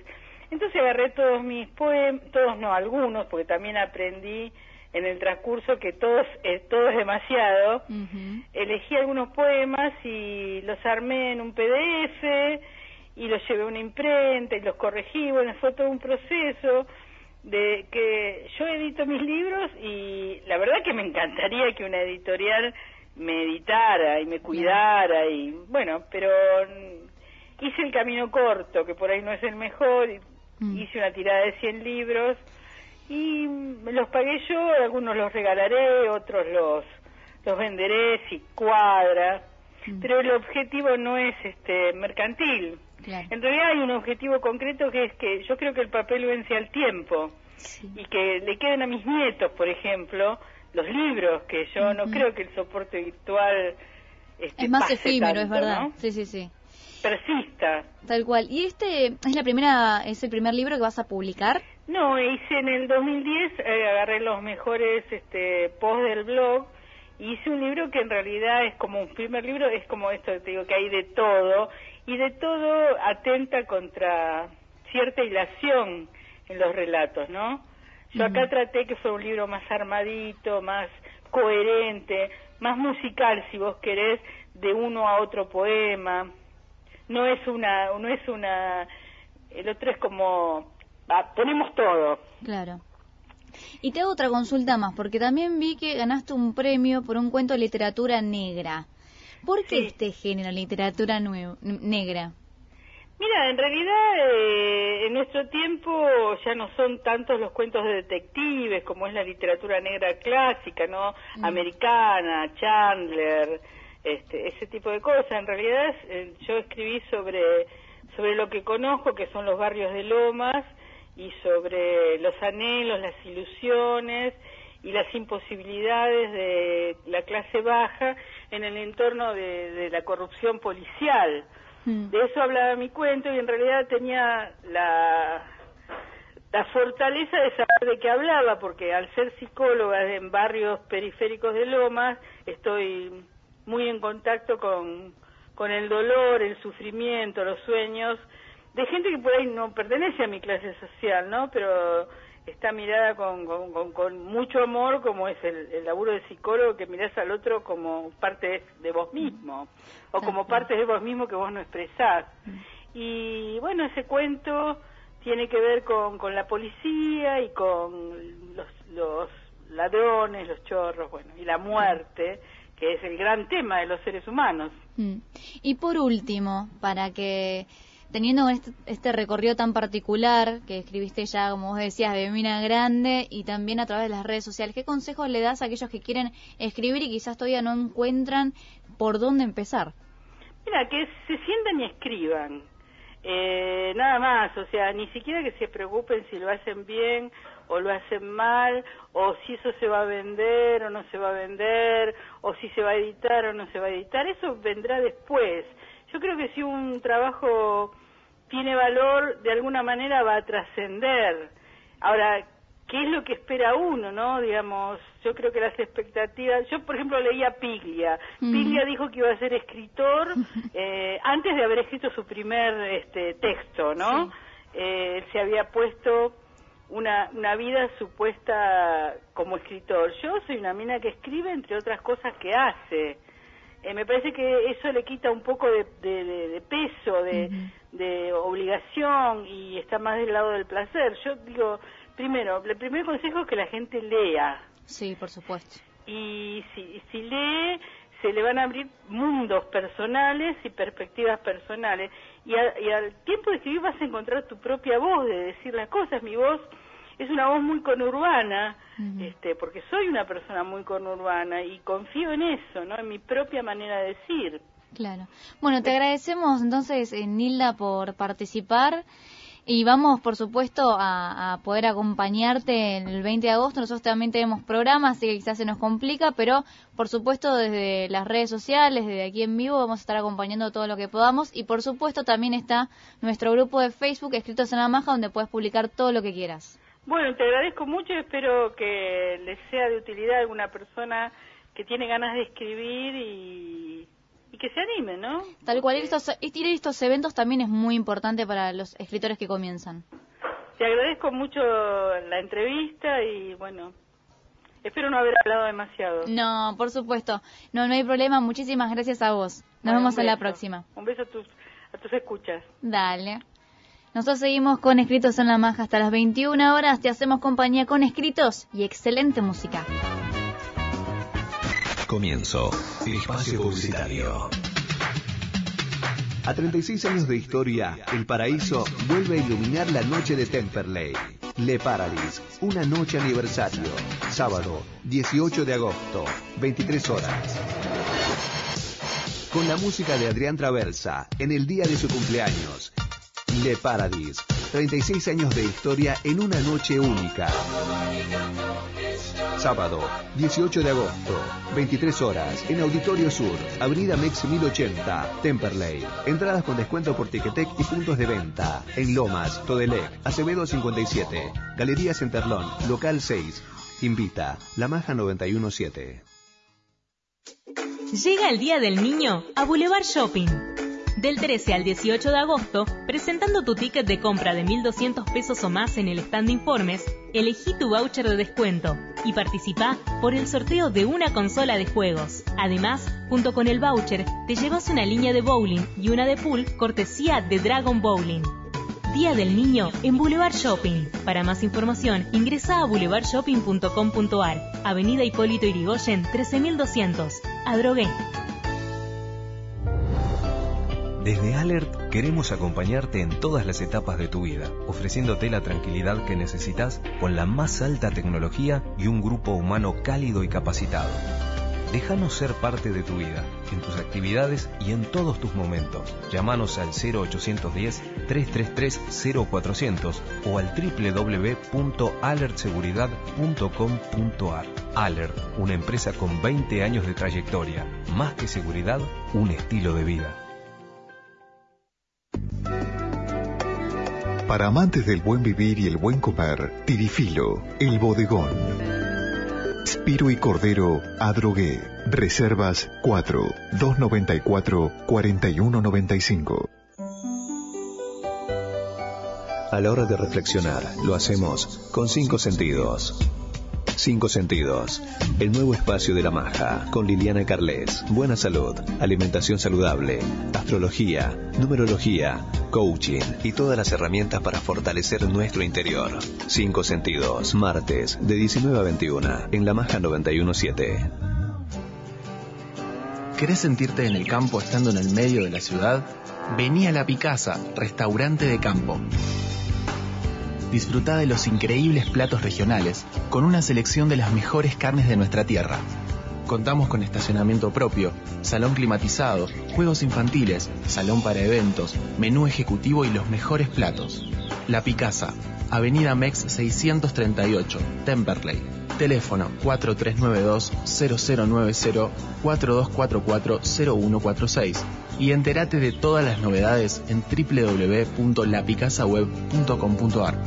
Entonces agarré todos mis poemas, todos no, algunos, porque también aprendí en el transcurso que todos, eh, todo es demasiado. Elegí algunos poemas y los armé en un PDF y los llevé a una imprenta y los corregí. Bueno, fue todo un proceso de que yo edito mis libros y la verdad que me encantaría que una editorial me editara y me cuidara y bueno, pero mm, hice el camino corto, que por ahí no es el mejor, y hice una tirada de 100 libros y los pagué yo, algunos los regalaré, otros los los venderé si cuadra, pero el objetivo no es este mercantil. Claro. En realidad hay un objetivo concreto que es que yo creo que el papel vence al tiempo y que le queden a mis nietos, por ejemplo, los libros, que yo no creo que el soporte virtual este, Es más efímero, es verdad. ¿no? Sí, sí, sí. Persista. Tal cual. ¿Y este es la primera, es el primer libro que vas a publicar? No, hice en el 2010, eh, agarré los mejores este, posts del blog y hice un libro que en realidad es como un primer libro, es como esto, te digo que hay de todo y de todo atenta contra cierta hilación en los relatos, ¿no? Yo acá traté que fuera un libro más armadito, más coherente, más musical, si vos querés, de uno a otro poema. No es una, no es una, el otro es como, ponemos todo. Claro. Y te hago otra consulta más, porque también vi que ganaste un premio por un cuento de literatura negra. ¿Por qué este género, literatura negra? Mira, en realidad eh, en nuestro tiempo ya no son tantos los cuentos de detectives como es la literatura negra clásica, ¿no? Americana, Chandler, este, ese tipo de cosas. En realidad eh, yo escribí sobre sobre lo que conozco, que son los barrios de Lomas, y sobre los anhelos, las ilusiones y las imposibilidades de la clase baja en el entorno de, de la corrupción policial. De eso hablaba mi cuento y en realidad tenía la, la fortaleza de saber de qué hablaba, porque al ser psicóloga en barrios periféricos de Lomas, estoy muy en contacto con, con el dolor, el sufrimiento, los sueños de gente que por ahí no pertenece a mi clase social, ¿no? Pero está mirada con, con, con- con mucho amor, como es el, el laburo de psicólogo, que mirás al otro como parte de, vos mismo, o como parte de vos mismo que vos no expresás. Y bueno, ese cuento tiene que ver con, con la policía y con los, los ladrones, los chorros, bueno, y la muerte, que es el gran tema de los seres humanos. Mm. Y por último, para que teniendo este, este recorrido tan particular que escribiste ya, como vos decías, de Mina Grande y también a través de las redes sociales, ¿qué consejos le das a aquellos que quieren escribir y quizás todavía no encuentran por dónde empezar? Mira, que se sientan y escriban. Eh, nada más, o sea, ni siquiera que se preocupen si lo hacen bien o lo hacen mal, o si eso se va a vender o no se va a vender, o si se va a editar o no se va a editar, eso vendrá después. Yo creo que si un trabajo tiene valor, de alguna manera va a trascender. Ahora, ¿qué es lo que espera uno, no? Digamos, yo creo que las expectativas... Yo, por ejemplo, leía Piglia. Mm. Piglia dijo que iba a ser escritor (laughs) eh, antes de haber escrito su primer este, texto, ¿no? Eh, él se había puesto una, una vida supuesta como escritor. Yo soy una mina que escribe, entre otras cosas, que hace. Eh, me parece que eso le quita un poco de, de- de- de peso, de, de obligación y está más del lado del placer. Yo digo, primero, el primer consejo es que la gente lea. Sí, por supuesto. Y si, si lee, se le van a abrir mundos personales y perspectivas personales. Y, a- y al tiempo de escribir vas a encontrar tu propia voz de decir las cosas. Mi voz es una voz muy conurbana, este, porque soy una persona muy conurbana y confío en eso, ¿no? En mi propia manera de decir. Claro. Bueno, te agradecemos entonces, eh, Nilda, por participar. Y vamos, por supuesto, a, poder acompañarte el 20 de agosto. Nosotros también tenemos programas, así que quizás se nos complica, pero por supuesto desde las redes sociales, desde aquí en vivo, vamos a estar acompañando todo lo que podamos. Y por supuesto también está nuestro grupo de Facebook, Escritos en la Maja, donde puedes publicar todo lo que quieras. Bueno, te agradezco mucho y espero que les sea de utilidad a alguna persona que tiene ganas de escribir y, y que se anime, ¿no? Tal cual, ir estos, ir estos eventos también es muy importante para los escritores que comienzan. Te agradezco mucho la entrevista y bueno, espero no haber hablado demasiado. No, por supuesto. No, no hay problema. Muchísimas gracias a vos. Nos Bueno, vemos en la próxima. Un beso a tus, a tus escuchas. Dale. Nosotros seguimos con Escritos en la Maja hasta las 21 horas. Te hacemos compañía con escritos y excelente música. Comienzo. Espacio Publicitario. A 36 años de historia, El Paraíso vuelve a iluminar la noche de Temperley. Le Paradis, una noche aniversario. Sábado, 18 de agosto, 23 horas. con la música de Adrián Traversa en el día de su cumpleaños. Le Paradis, 36 años de historia en una noche única. Sábado, 18 de agosto, 23 horas, en Auditorio Sur, Avenida Mex 1080, Temperley. Entradas con descuento por Ticketek y puntos de venta. En Lomas, Todelec, Acevedo 57, Galería Centerlón, Local 6. Invita, La Maja 917. Llega el Día del Niño a Boulevard Shopping. Del 13 al 18 de agosto, presentando tu ticket de compra de 1.200 pesos o más en el stand de informes, elegí tu voucher de descuento y participa por el sorteo de una consola de juegos. Además, junto con el voucher, te llevas una línea de bowling y una de pool cortesía de Dragon Bowling. Día del Niño en Boulevard Shopping. Para más información, ingresa a boulevardshopping.com.ar. Avenida Hipólito Irigoyen, 13200. Adrogué. Desde Alert queremos acompañarte en todas las etapas de tu vida, ofreciéndote la tranquilidad que necesitas con la más alta tecnología y un grupo humano cálido y capacitado. Déjanos ser parte de tu vida, en tus actividades y en todos tus momentos. Llámanos al 0810-333-0400 o al www.alertseguridad.com.ar. Alert, una empresa con 20 años de trayectoria. Más que seguridad, un estilo de vida. Para amantes del buen vivir y el buen comer, Tirifilo, El Bodegón. Spiro y Cordero, Adrogué. Reservas 4 294 4195. A la hora de reflexionar, lo hacemos con cinco sentidos. Cinco sentidos. El nuevo espacio de la maja con Liliana Carles. Buena salud, alimentación saludable, astrología, numerología, coaching y todas las herramientas para fortalecer nuestro interior. Cinco sentidos. Martes de 19 a 21 en la maja 917. ¿Querés sentirte en el campo estando en el medio de la ciudad? Vení a La Picasa, restaurante de campo. Disfruta de los increíbles platos regionales con una selección de las mejores carnes de nuestra tierra. Contamos con estacionamiento propio, salón climatizado, juegos infantiles, salón para eventos, menú ejecutivo y los mejores platos. La Picasa, Avenida Mex 638, Temperley. Teléfono 4392-0090 4244-0146 y entérate de todas las novedades en www.lapicasaweb.com.ar.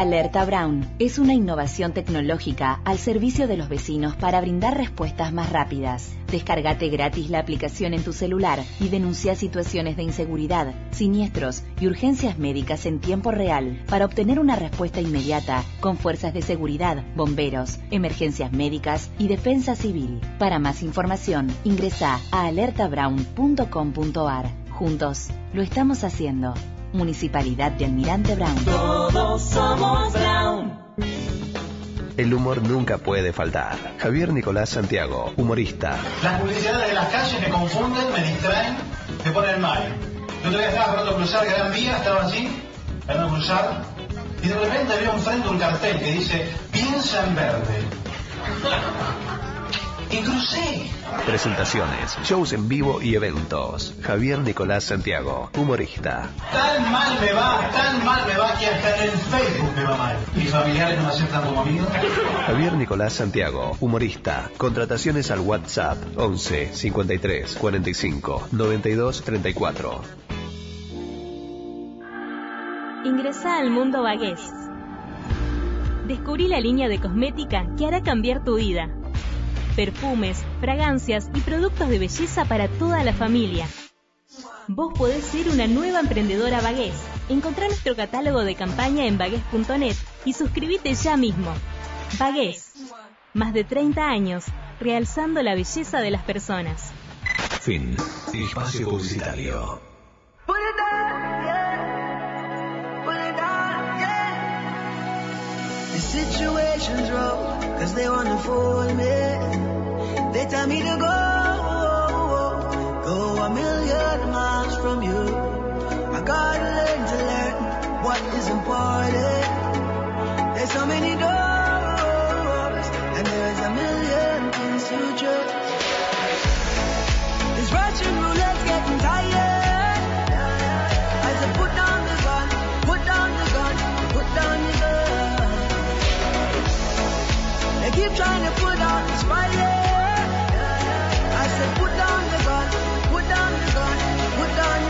Alerta Brown es una innovación tecnológica al servicio de los vecinos para brindar respuestas más rápidas. Descárgate gratis la aplicación en tu celular y denuncia situaciones de inseguridad, siniestros y urgencias médicas en tiempo real para obtener una respuesta inmediata con fuerzas de seguridad, bomberos, emergencias médicas y defensa civil. Para más información, ingresa a alertabrown.com.ar. Juntos, lo estamos haciendo. Municipalidad de Almirante Brown. Todos somos Brown. El humor nunca puede faltar. Javier Nicolás Santiago, humorista. Las publicidades de las calles me confunden, me distraen, me ponen mal. Yo otro día estaba Fernando Cruzar, Gran Vía, estaba así, Fernando Cruzar, y de repente veo enfrente un cartel que dice, piensa en verde. Y crucé. Presentaciones, shows en vivo y eventos. Javier Nicolás Santiago, humorista. Tan mal me va, tan mal me va que hasta en el Facebook me va mal. Mis familiares no me aceptan como amigo. Javier Nicolás Santiago, humorista. Contrataciones al WhatsApp 11 53 45 92 34. Ingresa al mundo Bagués. Descubrí la línea de cosmética que hará cambiar tu vida. Perfumes, fragancias y productos de belleza para toda la familia. Vos podés ser una nueva emprendedora Bagués. Encontrá nuestro catálogo de campaña en bagués.net y suscríbete ya mismo. Bagués. Más de 30 años, realzando la belleza de las personas. Fin. Espacio publicitario. The situation's cause they wanna fool me. They tell me to go, go a million miles from you. I gotta learn to learn what is important. There's so many doors, and there is a million things to choose. This Russian roulette's getting tired. I put down the gun, put down the gun, put down the gun. They keep trying to put out the fire. Put down the gun, put down the gun, put down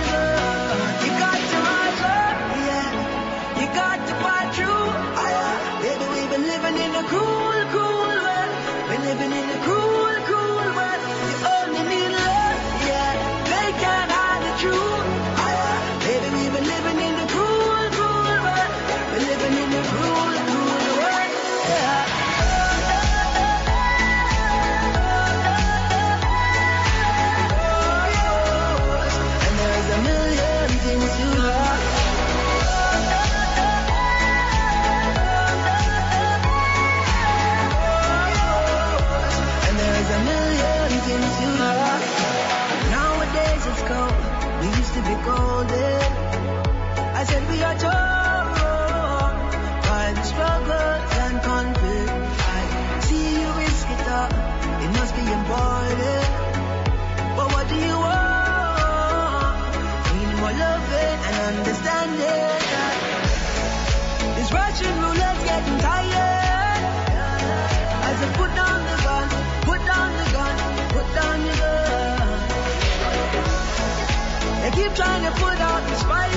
keep trying to put out this fire.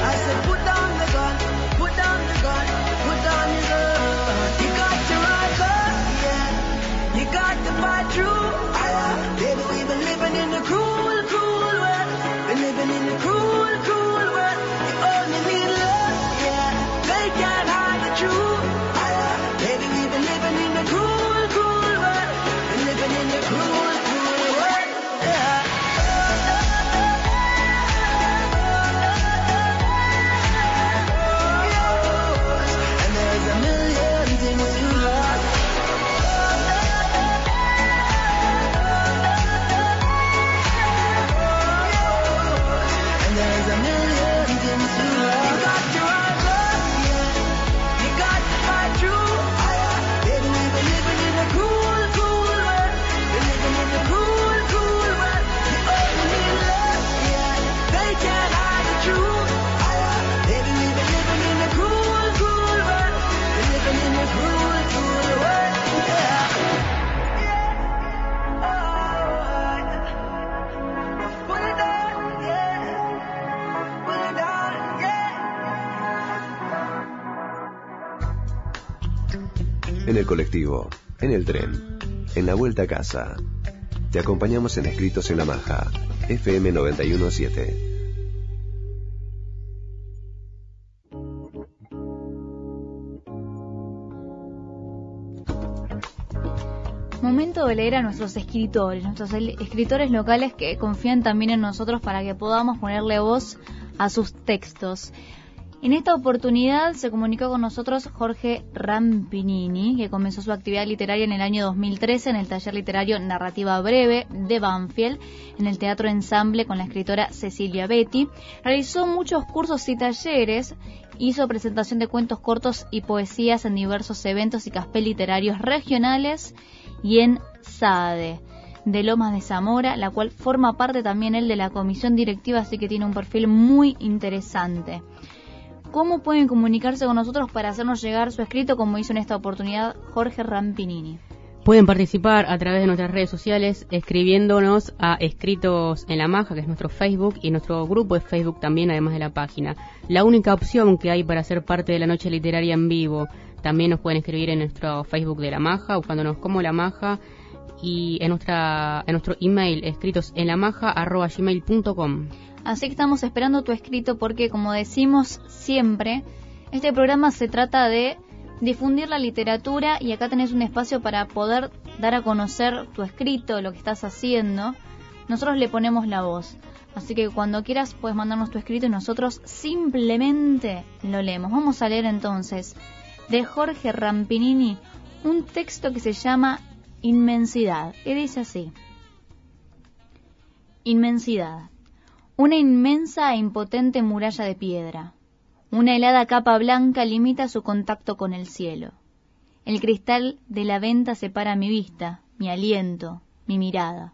I said, put down the gun, put down the gun, put down the gun. You got to rise up, yeah. You got to fight through. En el tren, en la vuelta a casa. Te acompañamos en Escritos en la Maja, FM 917. Momento de leer a nuestros escritores, nuestros escritores locales que confían también en nosotros para que podamos ponerle voz a sus textos. En esta oportunidad se comunicó con nosotros Jorge Rampinini, que comenzó su actividad literaria en el año 2013 en el taller literario Narrativa Breve de Banfield, en el Teatro Ensamble con la escritora Cecilia Betty. Realizó muchos cursos y talleres, hizo presentación de cuentos cortos y poesías en diversos eventos y cafés literarios regionales y en SADE de Lomas de Zamora, la cual forma parte también él de la comisión directiva, así que tiene un perfil muy interesante. ¿Cómo pueden comunicarse con nosotros para hacernos llegar su escrito como hizo en esta oportunidad Jorge Rampinini? Pueden participar a través de nuestras redes sociales escribiéndonos a Escritos en la Maja, que es nuestro Facebook, y nuestro grupo de Facebook también, además de la página. La única opción que hay para ser parte de la noche literaria en vivo, también nos pueden escribir en nuestro Facebook de la Maja, buscándonos como la Maja, y en, nuestra, en nuestro email, escritos en la maja, arroba gmail.com. Así que estamos esperando tu escrito porque, como decimos siempre, este programa se trata de difundir la literatura y acá tenés un espacio para poder dar a conocer tu escrito, lo que estás haciendo. Nosotros le ponemos la voz. Así que cuando quieras puedes mandarnos tu escrito y nosotros simplemente lo leemos. Vamos a leer entonces de Jorge Rampinini un texto que se llama Inmensidad. Y dice así. Inmensidad. Una inmensa e impotente muralla de piedra. Una helada capa blanca limita su contacto con el cielo. El cristal de la venta separa mi vista, mi aliento, mi mirada.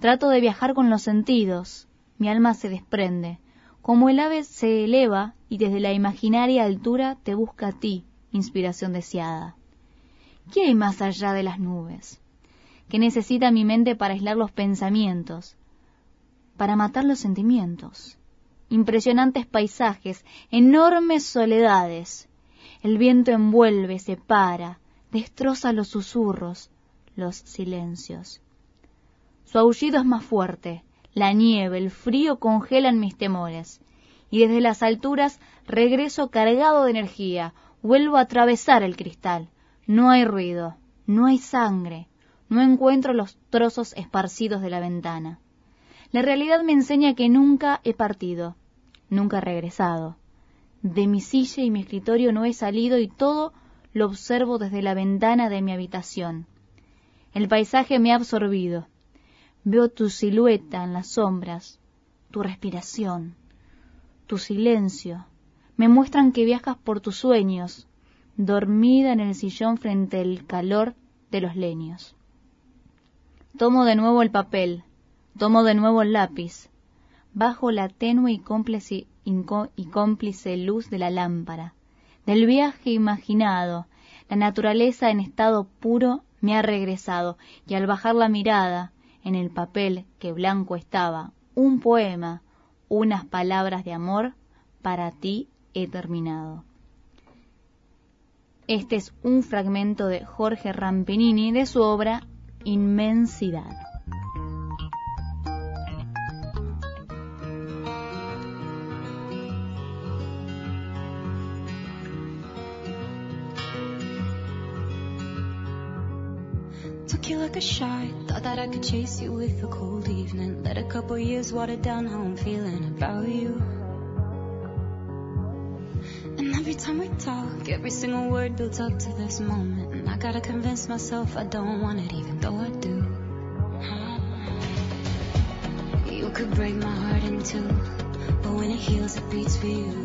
Trato de viajar con los sentidos. Mi alma se desprende. Como el ave se eleva y desde la imaginaria altura te busca a ti, inspiración deseada. ¿Qué hay más allá de las nubes? ¿Qué necesita mi mente para aislar los pensamientos? Para matar los sentimientos. Impresionantes paisajes, enormes soledades. El viento envuelve, separa, destroza los susurros, los silencios. Su aullido es más fuerte, la nieve, el frío congelan mis temores, y desde las alturas regreso cargado de energía, vuelvo a atravesar el cristal. No hay ruido, no hay sangre, no encuentro los trozos esparcidos de la ventana. La realidad me enseña que nunca he partido, nunca he regresado. De mi silla y mi escritorio no he salido y todo lo observo desde la ventana de mi habitación. El paisaje me ha absorbido. Veo tu silueta en las sombras, tu respiración, tu silencio. Me muestran que viajas por tus sueños, dormida en el sillón frente al calor de los leños. Tomo de nuevo el papel, tomo de nuevo el lápiz, bajo la tenue y cómplice, y cómplice luz de la lámpara. Del viaje imaginado, la naturaleza en estado puro me ha regresado, y al bajar la mirada, en el papel que blanco estaba, un poema, unas palabras de amor, para ti he terminado. Este es un fragmento de Jorge Rampinini de su obra Inmensidad. Took a. Thought that I could chase you with a cold evening. Let a couple years water down how I'm feeling about you. And every time we talk, every single word builds up to this moment. And I gotta convince myself I don't want it, even though I do. You could break my heart in two, but when it heals, it beats for you.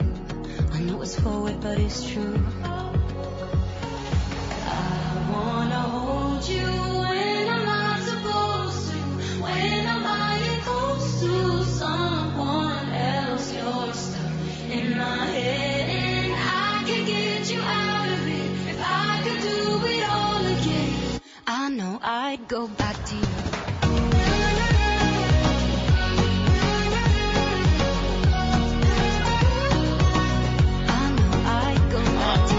I know it's forward, but it's true. I wanna hold you go back to you. I know I'd go back to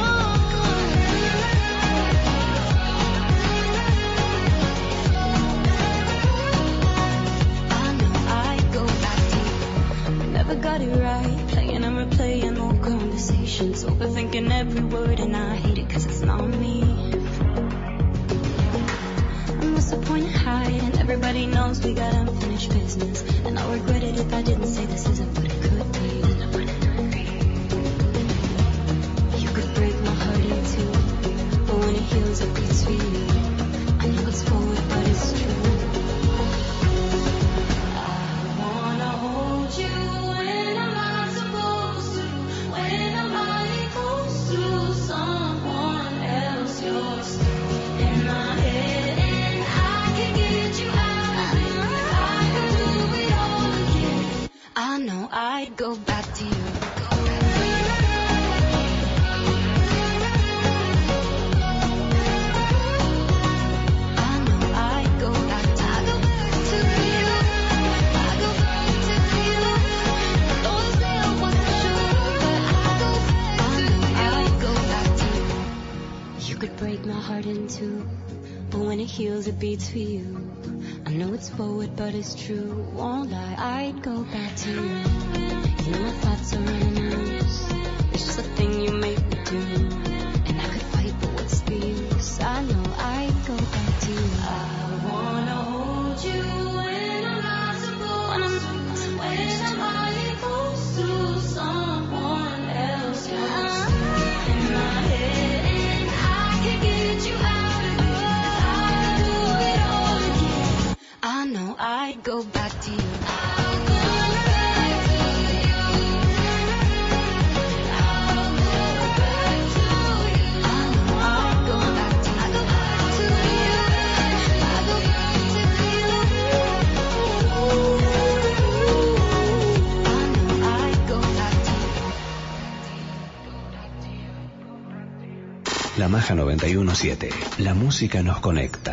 I know I'd go back to you. Never got it right. Playing and replaying old conversations. Overthinking every word, and I hate it cause it's not me. And what's the point in hiding? Everybody knows we got unfinished business. And I'll regret it if I didn't say this isn't what it could be. You could break my heart in two. But when it heals, it beats for you. I know it's forward, but it's true. My heart in two, but when it heals, it beats for you. I know it's forward, but it's true. Won't lie, I'd go back to you. You know Maja 917. La música nos conecta.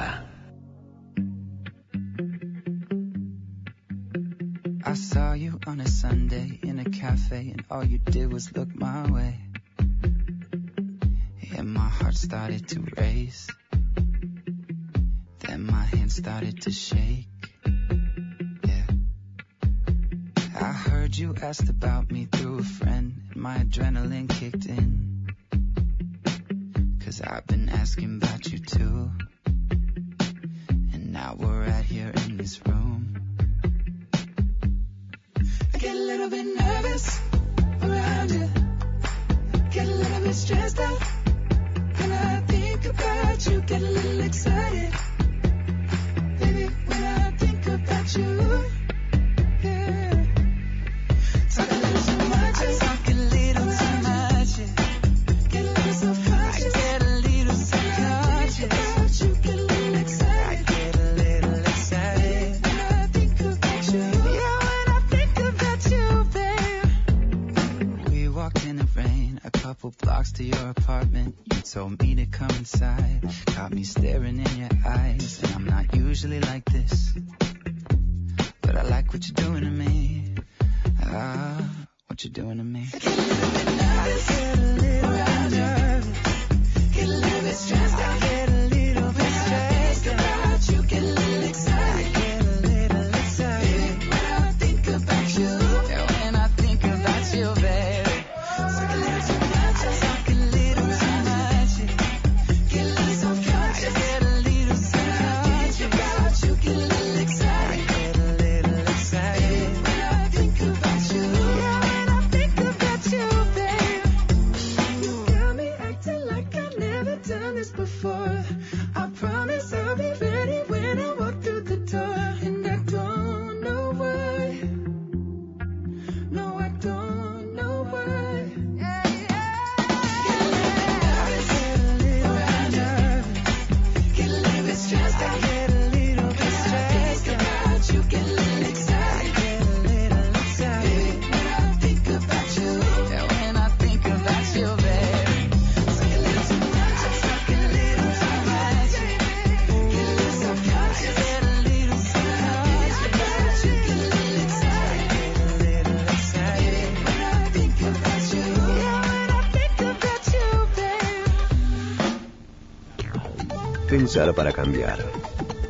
Pensar para cambiar.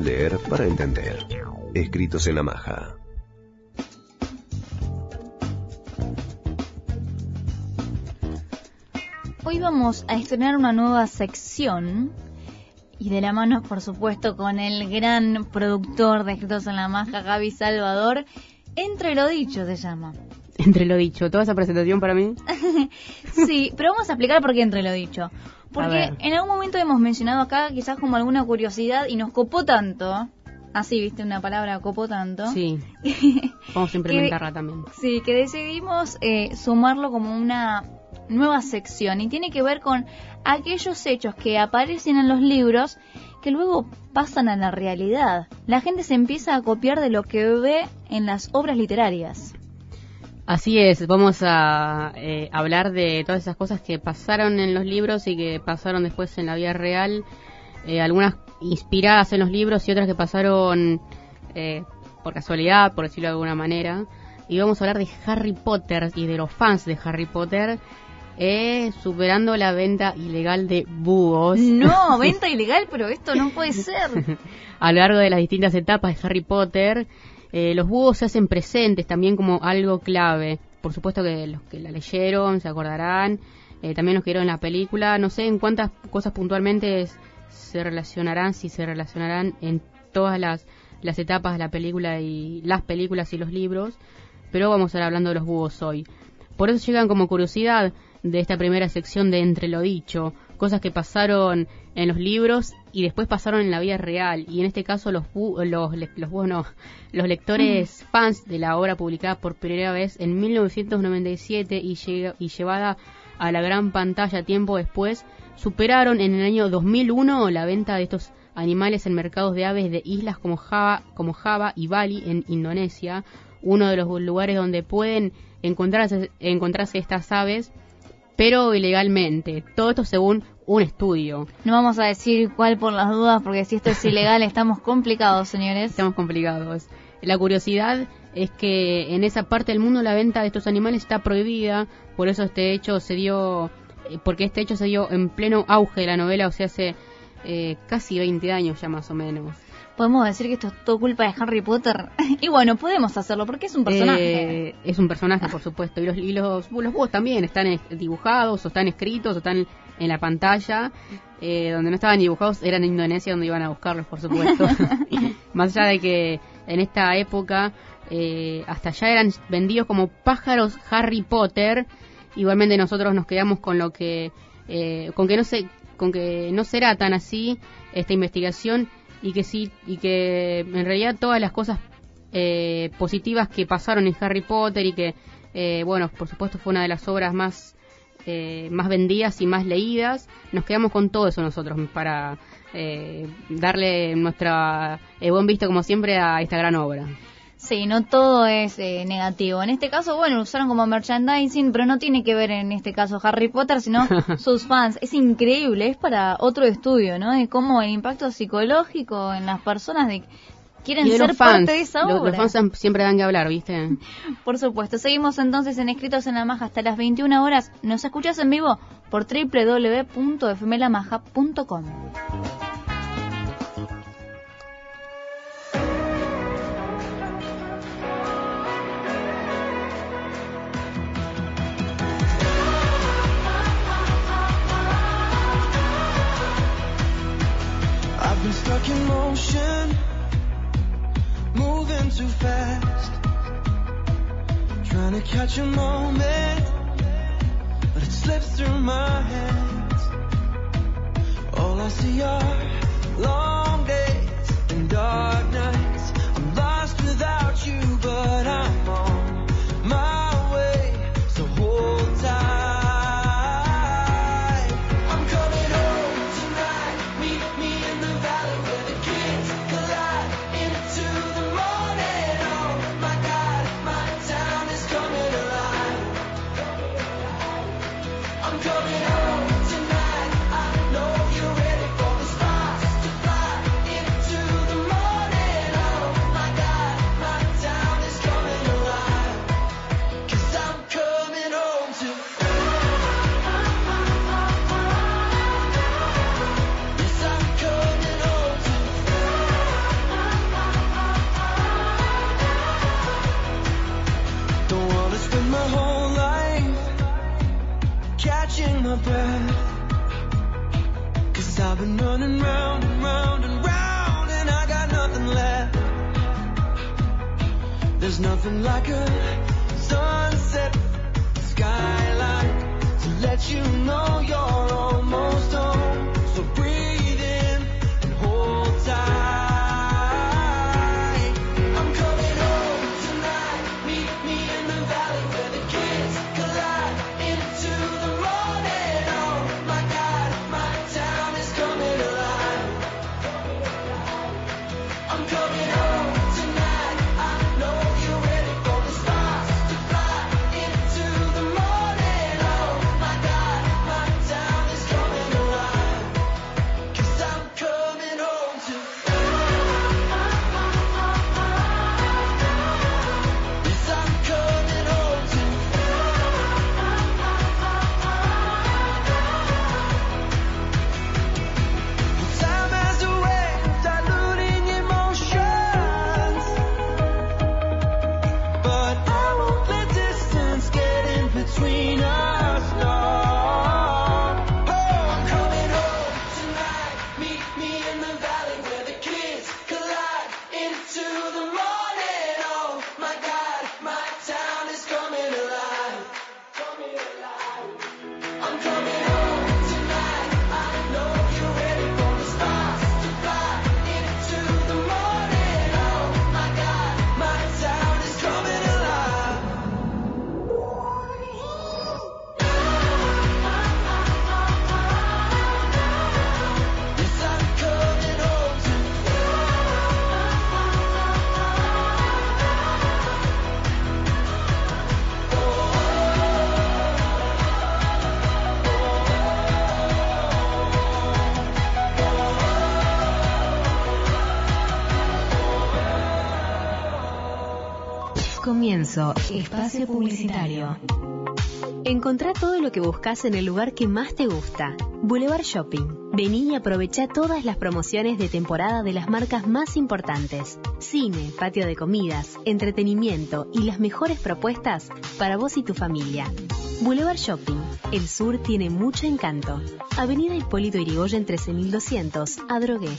Leer para entender. Escritos en la maja. Hoy vamos a estrenar una nueva sección y de la mano, por supuesto, con el gran productor de Escritos en la Maja, Gaby Salvador. Entre lo dicho se llama. Entre lo dicho, toda esa presentación para mí. (laughs) Sí, pero vamos a explicar por qué entre lo dicho. Porque en algún momento hemos mencionado acá quizás como alguna curiosidad y nos copó tanto. Así, viste, una palabra copó tanto. Sí. (laughs) Vamos a implementarla también. Sí, que decidimos eh, sumarlo como una nueva sección y tiene que ver con aquellos hechos que aparecen en los libros que luego pasan a la realidad. La gente se empieza a copiar de lo que ve en las obras literarias. Así es, vamos a eh, hablar de todas esas cosas que pasaron en los libros y que pasaron después en la vida real, eh, algunas inspiradas en los libros y otras que pasaron eh, por casualidad, por decirlo de alguna manera. Y vamos a hablar de Harry Potter y de los fans de Harry Potter, eh, superando la venta ilegal de búhos. No, (laughs) venta ilegal, pero esto no puede ser. (laughs) a lo largo de las distintas etapas de Harry Potter, eh, los búhos se hacen presentes también como algo clave. Por supuesto que los que la leyeron se acordarán, eh, también los que vieron la película, no sé en cuántas cosas puntualmente se relacionarán, si se relacionarán en todas las, las etapas de la película y las películas y los libros, pero vamos a estar hablando de los búhos hoy. Por eso llegan como curiosidad de esta primera sección de Entre lo Dicho, cosas que pasaron en los libros y después pasaron en la vida real. Y en este caso los, los, los, búhos no, (laughs) los lectores fans de la obra publicada por primera vez en 1997 y, y llevada a la gran pantalla tiempo después, superaron en el año 2001 la venta de estos animales en mercados de aves de islas como Java, como Java y Bali en Indonesia, uno de los lugares donde pueden encontrarse, encontrarse estas aves, pero ilegalmente. Todo esto según un estudio. No vamos a decir cuál por las dudas, porque si esto es (laughs) ilegal estamos complicados, señores. Estamos complicados. La curiosidad es que en esa parte del mundo la venta de estos animales está prohibida, por eso este hecho se dio, eh, porque este hecho se dio en pleno auge de la novela, o sea, hace eh, casi 20 años ya más o menos. Podemos decir que esto es todo culpa de Harry Potter. (laughs) y bueno, podemos hacerlo porque es un personaje. Eh, es un personaje, por supuesto. Y los, y los, los búhos también están dibujados, o están escritos, o están en la pantalla. Eh, donde no estaban dibujados eran en Indonesia, donde iban a buscarlos, por supuesto. (laughs) (laughs) Más allá de que en esta época eh, hasta allá eran vendidos como pájaros Harry Potter. Igualmente nosotros nos quedamos con lo que, eh, con que no se, con que no será tan así esta investigación y que sí y que en realidad todas las cosas eh, positivas que pasaron en Harry Potter y que eh, bueno por supuesto fue una de las obras más eh, más vendidas y más leídas nos quedamos con todo eso nosotros para eh, darle nuestra buen visto como siempre a esta gran obra Sí, no todo es eh, negativo. En este caso, bueno, lo usaron como merchandising, pero no tiene que ver en este caso Harry Potter, sino (laughs) sus fans. Es increíble, es para otro estudio, ¿no? De cómo el impacto psicológico en las personas de quieren de ser los fans, parte de esa los, obra. los fans siempre dan que hablar viste (laughs) Por supuesto. Seguimos entonces en Escritos en la Maja hasta las 21 horas. Nos escuchas en vivo por www.fmlamaja.com. motion, moving too fast, trying to catch a moment, but it slips through my hands. All I see are long days and dark Nothing like a sunset skyline to let you know you're almost comienzo, espacio publicitario. Encontrá todo lo que buscas en el lugar que más te gusta. Boulevard Shopping. Vení y aprovecha todas las promociones de temporada de las marcas más importantes. Cine, patio de comidas, entretenimiento y las mejores propuestas para vos y tu familia. Boulevard Shopping. El sur tiene mucho encanto. Avenida Hipólito Yrigoyen 13200, Adrogué.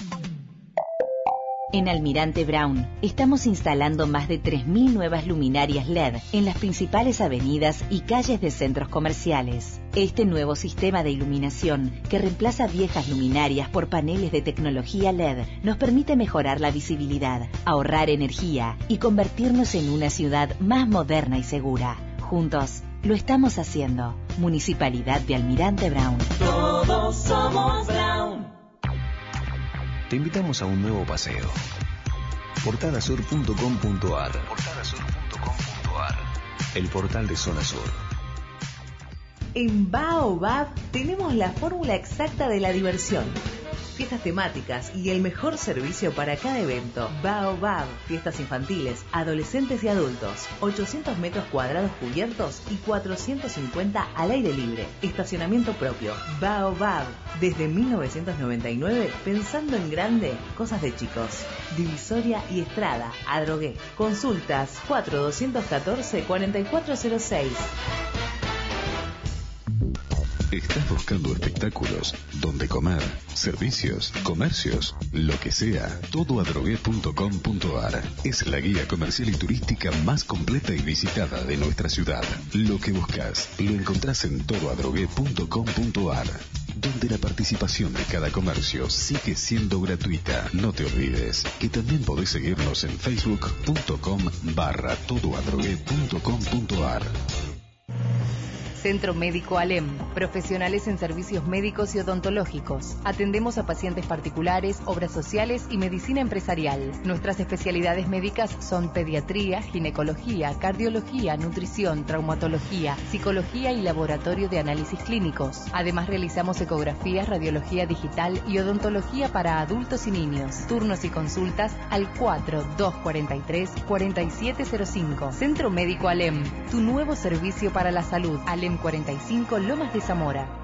En Almirante Brown estamos instalando más de 3.000 nuevas luminarias LED en las principales avenidas y calles de centros comerciales. Este nuevo sistema de iluminación, que reemplaza viejas luminarias por paneles de tecnología LED, nos permite mejorar la visibilidad, ahorrar energía y convertirnos en una ciudad más moderna y segura. Juntos, lo estamos haciendo. Municipalidad de Almirante Brown. Todos somos Brown. Te invitamos a un nuevo paseo. Portalasur.com.ar El portal de Zona Sur. En Baobab tenemos la fórmula exacta de la diversión. Fiestas temáticas y el mejor servicio para cada evento. Baobab, fiestas infantiles, adolescentes y adultos. 800 metros cuadrados cubiertos y 450 al aire libre. Estacionamiento propio. Baobab, desde 1999 pensando en grande, cosas de chicos. Divisoria y Estrada, Adrogué. Consultas 4214 4406. ¿Estás buscando espectáculos? Donde comer, servicios, comercios, lo que sea? Todoadrogué.com.ar es la guía comercial y turística más completa y visitada de nuestra ciudad. Lo que buscas lo encontrás en todoadrogué.com.ar donde la participación de cada comercio sigue siendo gratuita. No te olvides que también podés seguirnos en facebook.com barra todoadrogué.com.ar Centro Médico Alem, profesionales en servicios médicos y odontológicos. Atendemos a pacientes particulares, obras sociales y medicina empresarial. Nuestras especialidades médicas son pediatría, ginecología, cardiología, nutrición, traumatología, psicología y laboratorio de análisis clínicos. Además realizamos ecografías, radiología digital y odontología para adultos y niños. Turnos y consultas al 4243 4705. Centro Médico Alem, tu nuevo servicio para la salud. Alem 45 Lomas de Zamora.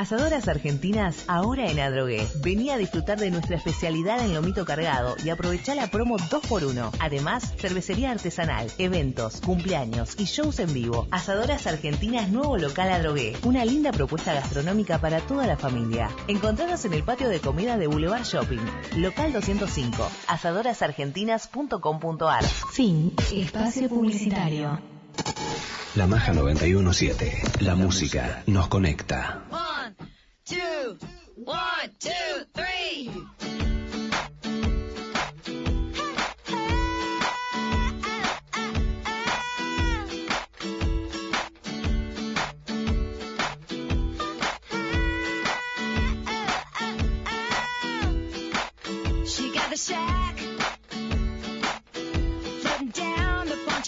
Asadoras Argentinas ahora en Adrogué. Vení a disfrutar de nuestra especialidad en lomito cargado y aprovechá la promo 2x1. Además, cervecería artesanal, eventos, cumpleaños y shows en vivo. Asadoras Argentinas nuevo local Adrogué. Una linda propuesta gastronómica para toda la familia. Encontranos en el patio de comida de Boulevard Shopping, local 205, asadorasargentinas.com.ar. Fin. Espacio publicitario. La Maja 917. La música nos conecta. One, two, one, two, three.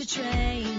Shack.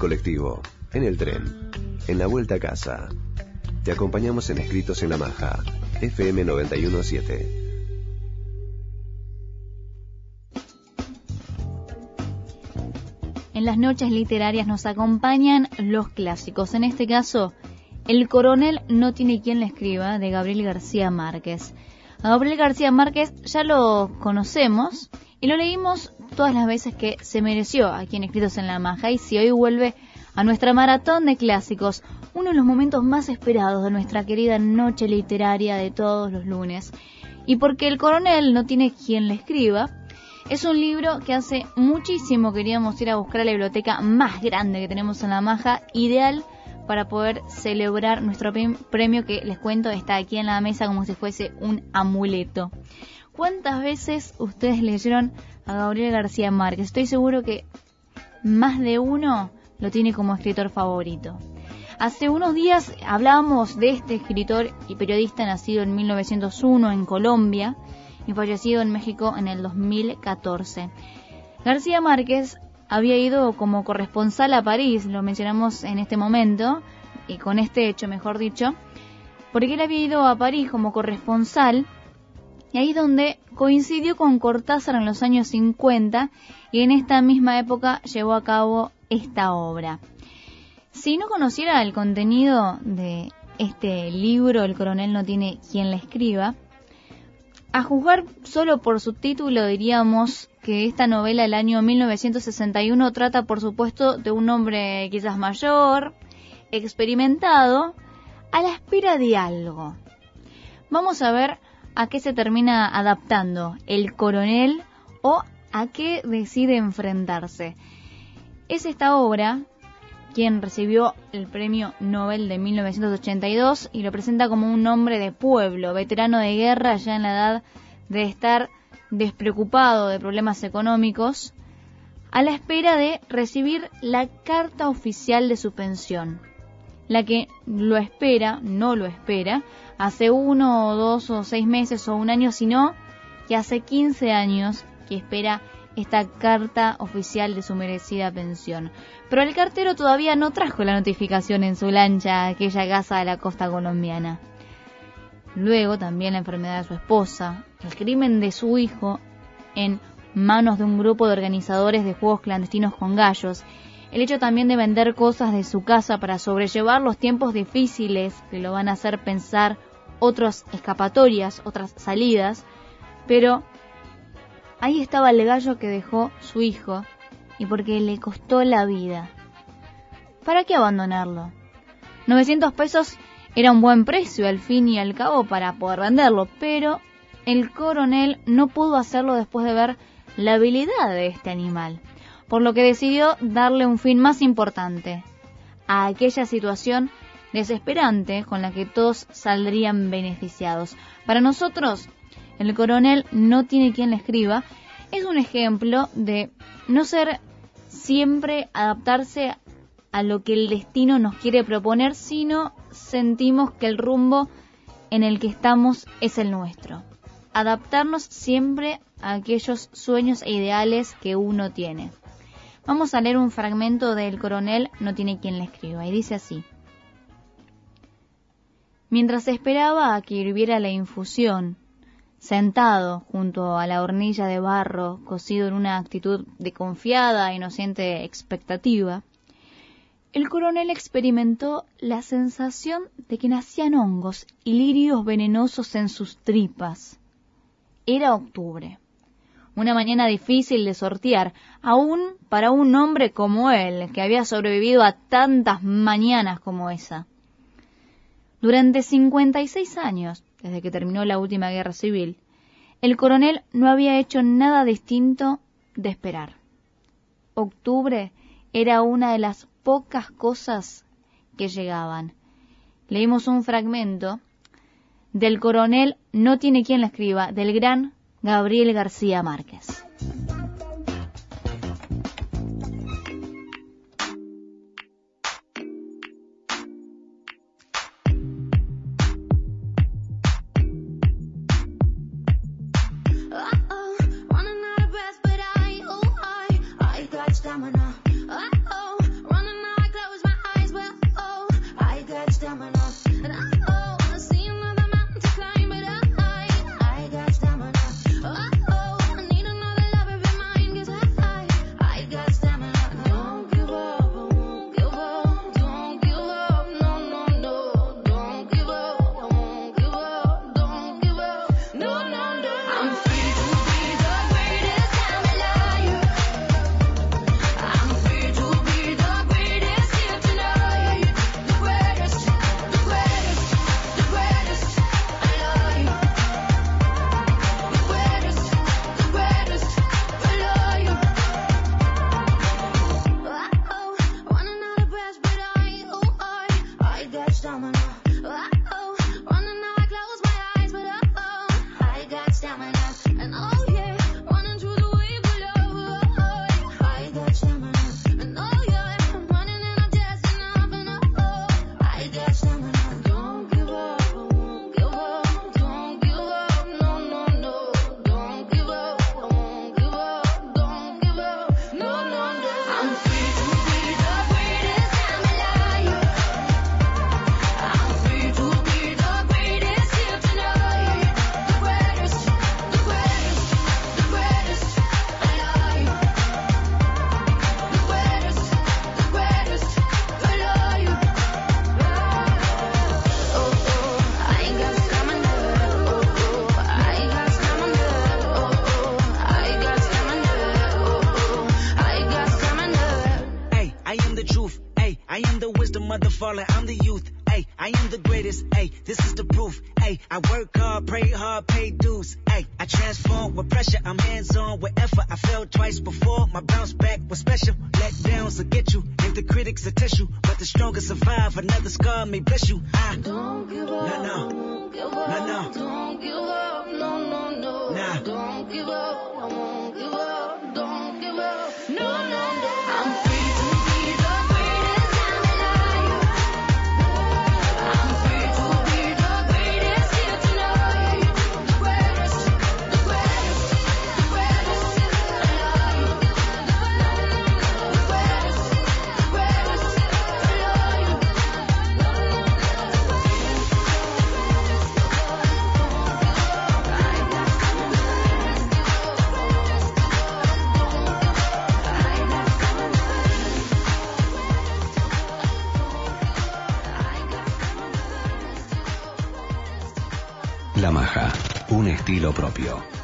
Colectivo, en el tren, en la vuelta a casa. Te acompañamos en Escritos en la Maja, FM 917. En las noches literarias nos acompañan los clásicos. En este caso, El coronel no tiene quien le escriba, de Gabriel García Márquez. A Gabriel García Márquez ya lo conocemos y lo leímos todas las veces que se mereció aquí en Escritos en la Maja. Y si hoy vuelve a nuestra maratón de clásicos, uno de los momentos más esperados de nuestra querida noche literaria de todos los lunes. Y porque El coronel no tiene quien le escriba, es un libro que hace muchísimo queríamos ir a buscar a la biblioteca más grande que tenemos en la Maja, ideal para poder celebrar nuestro premio que les cuento está aquí en la mesa como si fuese un amuleto. ¿Cuántas veces ustedes leyeron Gabriel García Márquez? Estoy seguro que más de uno lo tiene como escritor favorito. Hace unos días hablábamos de este escritor y periodista nacido en 1901 en Colombia y fallecido en México en el 2014. García Márquez había ido como corresponsal a París, lo mencionamos en este momento, y con este hecho, mejor dicho, porque él había ido a París como corresponsal, y ahí donde coincidió con Cortázar en los años 50, y en esta misma época llevó a cabo esta obra. Si no conociera el contenido de este libro, El coronel no tiene quien le escriba, a juzgar solo por su título diríamos que esta novela del año 1961 trata por supuesto de un hombre quizás mayor, experimentado, a la espera de algo. Vamos a ver a qué se termina adaptando el coronel o a qué decide enfrentarse. Es esta obra quien recibió el premio Nobel de 1982 y lo presenta como un hombre de pueblo, veterano de guerra ya en la edad de estar despreocupado de problemas económicos, a la espera de recibir la carta oficial de su pensión. La que lo espera, no lo espera, hace uno o dos o seis meses o un año, sino que hace 15 años que espera esta carta oficial de su merecida pensión. Pero el cartero todavía no trajo la notificación en su lancha a aquella casa de la costa colombiana. Luego también la enfermedad de su esposa, el crimen de su hijo en manos de un grupo de organizadores de juegos clandestinos con gallos, el hecho también de vender cosas de su casa para sobrellevar los tiempos difíciles que lo van a hacer pensar otras escapatorias, otras salidas, pero ahí estaba el gallo que dejó su hijo y porque le costó la vida. ¿Para qué abandonarlo? 900 pesos era un buen precio al fin y al cabo para poder venderlo, pero el coronel no pudo hacerlo después de ver la habilidad de este animal, por lo que decidió darle un fin más importante, a aquella situación desesperante con la que todos saldrían beneficiados. Para nosotros, el coronel no tiene quien le escriba, es un ejemplo de no ser siempre adaptarse a lo que el destino nos quiere proponer, sino sentimos que el rumbo en el que estamos es el nuestro. Adaptarnos siempre a aquellos sueños e ideales que uno tiene. Vamos a leer un fragmento del coronel No tiene quien le escriba y dice así. Mientras esperaba a que hirviera la infusión, sentado junto a la hornilla de barro, cocido en una actitud de confiada, inocente expectativa, el coronel experimentó la sensación de que nacían hongos y lirios venenosos en sus tripas. Era octubre. Una mañana difícil de sortear, aún para un hombre como él, que había sobrevivido a tantas mañanas como esa. Durante 56 años, desde que terminó la última guerra civil, el coronel no había hecho nada distinto de esperar. Octubre era una de las pocas cosas que llegaban. Leímos un fragmento del coronel No tiene quien la escriba, del gran Gabriel García Márquez. La Maja, un estilo propio.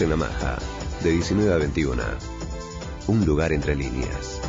En la Maja, de 19 a 21. Un lugar entre líneas.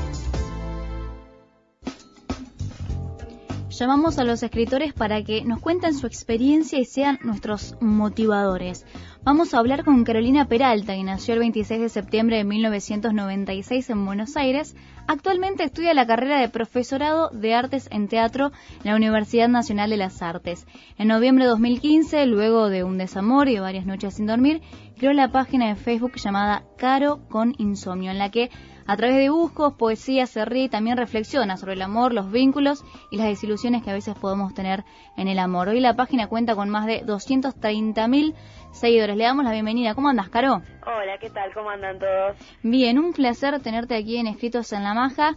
Llamamos a los escritores para que nos cuenten su experiencia y sean nuestros motivadores. Vamos a hablar con Carolina Peralta, que nació el 26 de septiembre de 1996 en Buenos Aires. Actualmente estudia la carrera de profesorado de artes en teatro en la Universidad Nacional de las Artes. En noviembre de 2015, luego de un desamor y varias noches sin dormir, creó la página de Facebook llamada Caro con Insomnio, en la que a través de dibujos, poesía, se ríe y también reflexiona sobre el amor, los vínculos y las desilusiones que a veces podemos tener en el amor. Hoy la página cuenta con más de 230.000 seguidores. Le damos la bienvenida. ¿Cómo andas, Caro? Hola, ¿qué tal? ¿Cómo andan todos? Bien, un placer tenerte aquí en Escritos en la Maja.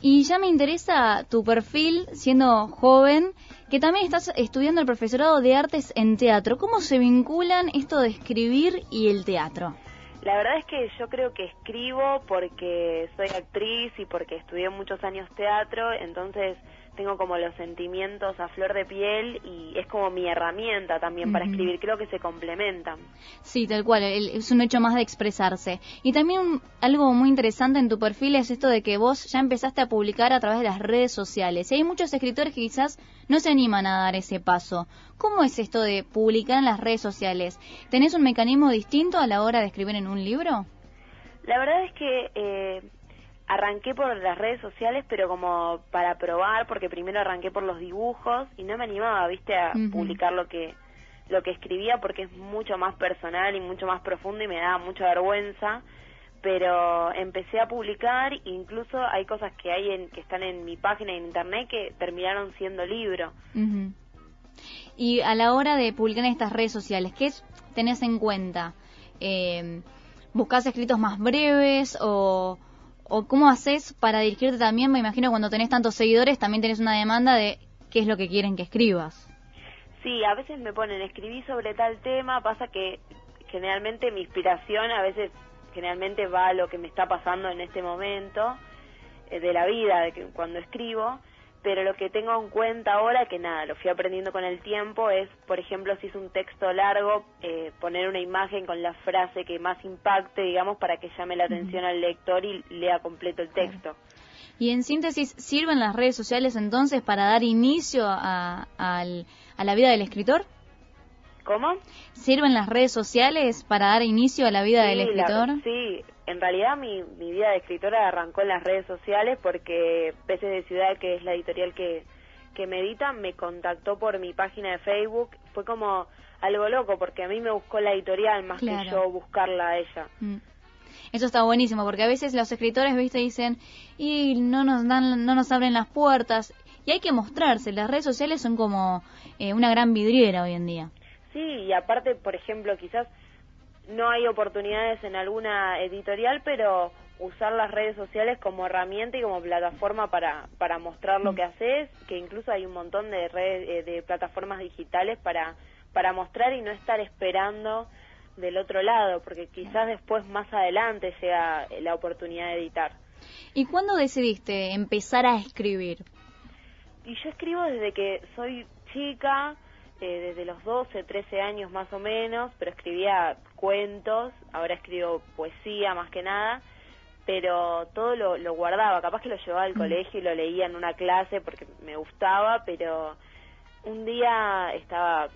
Y ya me interesa tu perfil, siendo joven, que también estás estudiando el profesorado de artes en teatro. ¿Cómo se vinculan esto de escribir y el teatro? La verdad es que yo creo que escribo porque soy actriz y porque estudié muchos años teatro, entonces tengo como los sentimientos a flor de piel y es como mi herramienta también para escribir, creo que se complementan. Sí, tal cual, es un hecho más de expresarse. Y también algo muy interesante en tu perfil es esto de que vos ya empezaste a publicar a través de las redes sociales. Y hay muchos escritores que quizás no se animan a dar ese paso. ¿Cómo es esto de publicar en las redes sociales? ¿Tenés un mecanismo distinto a la hora de escribir en un libro? La verdad es que eh, arranqué por las redes sociales, pero como para probar, porque primero arranqué por los dibujos y no me animaba, viste, a publicar lo que lo que escribía porque es mucho más personal y mucho más profundo y me daba mucha vergüenza. Pero empecé a publicar, incluso hay cosas que hay en, que están en mi página en internet que terminaron siendo libro. Ujú. Y a la hora de publicar en estas redes sociales, ¿qué tenés en cuenta? Eh, ¿Buscás escritos más breves o, o cómo haces para dirigirte también? Me imagino cuando tenés tantos seguidores también tenés una demanda de qué es lo que quieren que escribas. Sí, a veces me ponen, escribí sobre tal tema, pasa que generalmente mi inspiración a veces generalmente va a lo que me está pasando en este momento eh, de la vida, de que cuando escribo, pero lo que tengo en cuenta ahora, que nada, lo fui aprendiendo con el tiempo, es, por ejemplo, si es un texto largo, eh, poner una imagen con la frase que más impacte, digamos, para que llame la atención al lector y lea completo el texto. Y en síntesis, ¿sirven las redes sociales entonces para dar inicio a, al- a la vida del escritor? ¿Cómo? ¿Sirven las redes sociales para dar inicio a la vida del la- escritor? sí, en realidad mi, mi vida de escritora arrancó en las redes sociales porque Peces de Ciudad, que es la editorial que, que me edita, me contactó por mi página de Facebook. Fue como algo loco porque a mí me buscó la editorial más que yo buscarla a ella. Mm. Eso está buenísimo porque a veces los escritores, viste, dicen y no nos dan, no nos abren las puertas y hay que mostrarse. Las redes sociales son como eh, una gran vidriera hoy en día. Sí, y aparte, por ejemplo, quizás no hay oportunidades en alguna editorial, pero usar las redes sociales como herramienta y como plataforma para, para mostrar lo que haces, que incluso hay un montón de redes, eh, de plataformas digitales para, para mostrar y no estar esperando del otro lado, porque quizás después más adelante llega la oportunidad de editar. ¿Y cuándo decidiste empezar a escribir? Y yo escribo desde que soy chica, eh, desde los 12, 13 años más o menos, pero escribía cuentos, ahora escribo poesía más que nada, pero todo lo, lo guardaba, capaz que lo llevaba al colegio y lo leía en una clase porque me gustaba, pero un día estaba,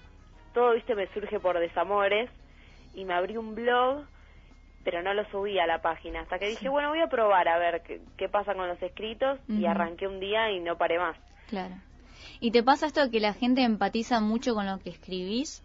todo, viste, me surge por desamores y me abrí un blog pero no lo subí a la página. Hasta que dije, bueno, voy a probar a ver qué, qué pasa con los escritos y arranqué un día y no paré más. Claro. ¿Y te pasa esto de que la gente empatiza mucho con lo que escribís?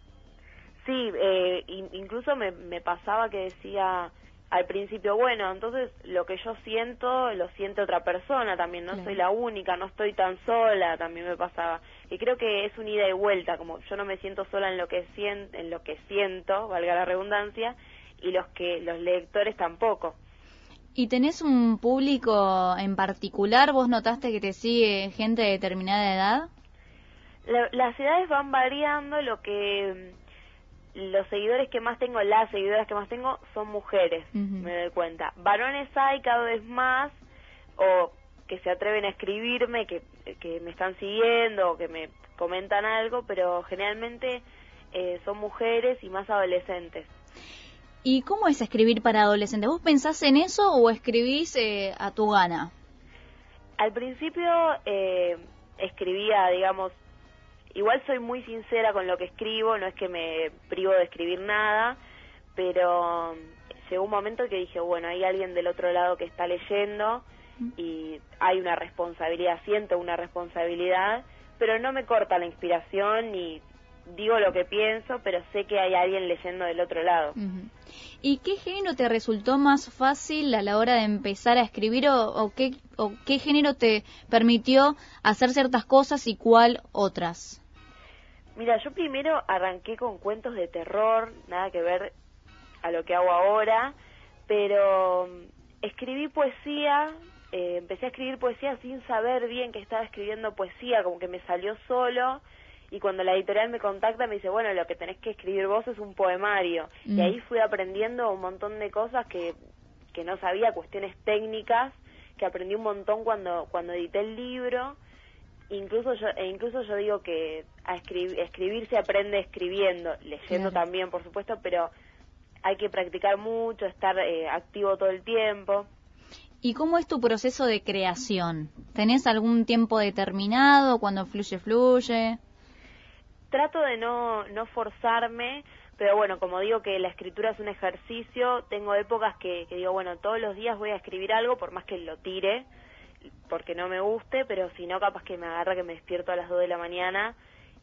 Sí, eh, in- incluso me, me pasaba que decía al principio, bueno, entonces lo que yo siento lo siente otra persona también, no Claro. soy la única, no estoy tan sola, también me pasaba. Y creo que es un ida y vuelta, como yo no me siento sola en lo que siento, en lo que siento, valga la redundancia, y los que los lectores tampoco. ¿Y tenés un público en particular? ¿Vos notaste que te sigue gente de determinada edad? La- las edades van variando, lo que mm, los seguidores que más tengo, las seguidoras que más tengo son mujeres, me doy cuenta. Varones hay cada vez más o que se atreven a escribirme, que, que me están siguiendo o que me comentan algo, pero generalmente eh, son mujeres y más adolescentes. ¿Y cómo es escribir para adolescentes? ¿Vos pensás en eso o escribís eh, a tu gana? Al principio eh, escribía, digamos, igual soy muy sincera con lo que escribo, no es que me privo de escribir nada, pero llegó un momento que dije, bueno, hay alguien del otro lado que está leyendo y hay una responsabilidad, siento una responsabilidad, pero no me corta la inspiración ni digo lo que pienso, pero sé que hay alguien leyendo del otro lado. ¿Y qué género te resultó más fácil a la hora de empezar a escribir o qué, o qué género te permitió hacer ciertas cosas y cuál otras? Mira, yo primero arranqué con cuentos de terror, nada que ver a lo que hago ahora, pero mm, escribí poesía, eh, empecé a escribir poesía sin saber bien que estaba escribiendo poesía, como que me salió solo, y cuando la editorial me contacta me dice, bueno, lo que tenés que escribir vos es un poemario, Mm. y ahí fui aprendiendo un montón de cosas que, que no sabía, cuestiones técnicas, que aprendí un montón cuando, cuando edité el libro, incluso yo e incluso yo digo que a escribir, escribir se aprende escribiendo leyendo Claro. también por supuesto pero hay que practicar mucho estar eh, activo todo el tiempo ¿Y cómo es tu proceso de creación? ¿Tenés algún tiempo determinado? ¿Cuando fluye, fluye? trato de no no forzarme pero bueno como digo que la escritura es un ejercicio tengo épocas que, que digo bueno todos los días voy a escribir algo por más que lo tire porque no me guste pero si no capaz que me agarra que me despierto a las 2 de la mañana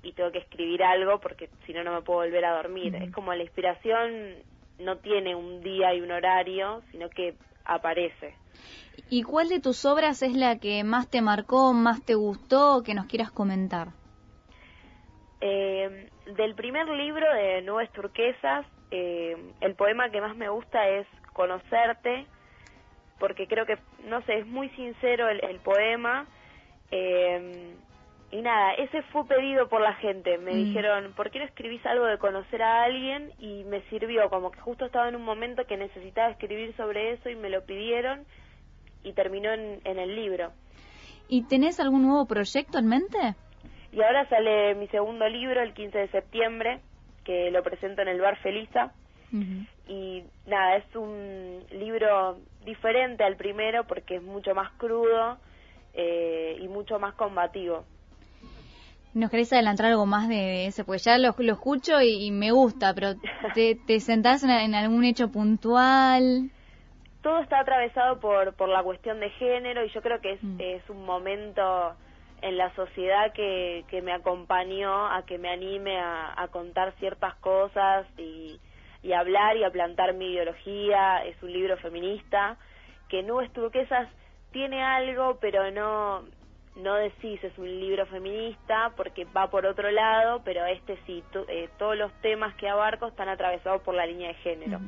y tengo que escribir algo porque si no no me puedo volver a dormir es como la inspiración no tiene un día y un horario sino que aparece ¿Y cuál de tus obras es la que más te marcó, más te gustó, que nos quieras comentar? Eh, del primer libro de Nubes Turquesas, eh, el poema que más me gusta es Conocerte, porque creo que, no sé, es muy sincero el, el poema. eh, y nada, ese fue pedido por la gente. Me Mm. dijeron, ¿por qué no escribís algo de conocer a alguien? Y me sirvió, como que justo estaba en un momento que necesitaba escribir sobre eso y me lo pidieron y terminó en, en el libro. ¿Y tenés algún nuevo proyecto en mente? Y ahora sale mi segundo libro el 15 de septiembre, que lo presento en el Bar Felisa. Y nada, es un libro diferente al primero porque es mucho más crudo eh, y mucho más combativo. ¿Nos querés adelantar algo más de, ese? Pues ya lo, lo escucho y, y me gusta, pero ¿te, te sentás en, en algún hecho puntual? Todo está atravesado por, por la cuestión de género y yo creo que es, es un momento en la sociedad que, que me acompañó a que me anime a, a contar ciertas cosas y, y hablar y a plantar mi ideología. Es un libro feminista que Nubes Turquesas tiene algo, pero no, no decís es un libro feminista porque va por otro lado, pero este sí, eh, todos los temas que abarco están atravesados por la línea de género.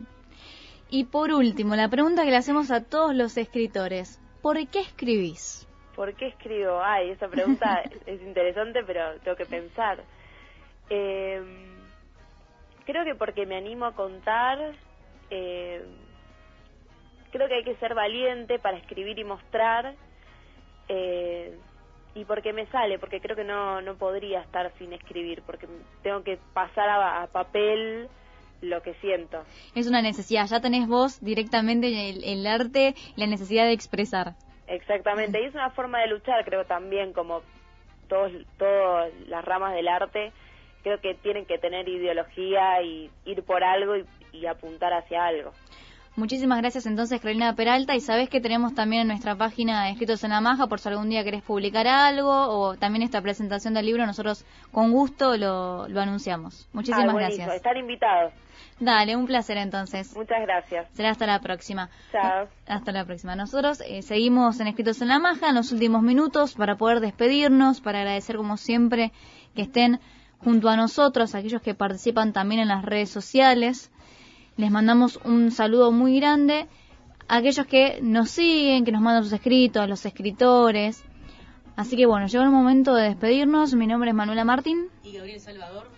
Y por último, la pregunta que le hacemos a todos los escritores. ¿Por qué escribís? ¿Por qué escribo? Ay, esa pregunta (laughs) es interesante, pero tengo que pensar. Eh, creo que porque me animo a contar, eh, creo que hay que ser valiente para escribir y mostrar, eh, y porque me sale, porque creo que no, no podría estar sin escribir, porque tengo que pasar a, a papel lo que siento. Es una necesidad, ya tenés vos directamente el, el arte y la necesidad de expresar. Exactamente, y es una forma de luchar, creo también, como todos, todas las ramas del arte, creo que tienen que tener ideología y ir por algo y, y apuntar hacia algo. Muchísimas gracias entonces Carolina Peralta y sabés que tenemos también en nuestra página Escritos en la Maja por si algún día querés publicar algo o también esta presentación del libro nosotros con gusto lo, lo anunciamos. Muchísimas Ah, gracias. Están invitados. Dale, un placer entonces. Muchas gracias. Será hasta la próxima. Chao. Hasta la próxima. Nosotros eh, seguimos en Escritos en la Maja en los últimos minutos para poder despedirnos, para agradecer como siempre que estén junto a nosotros, aquellos que participan también en las redes sociales. Les mandamos un saludo muy grande a aquellos que nos siguen, que nos mandan sus escritos, a los escritores. Así que bueno, llegó el momento de despedirnos. Mi nombre es Manuela Martín. Y Gabriel Salvador.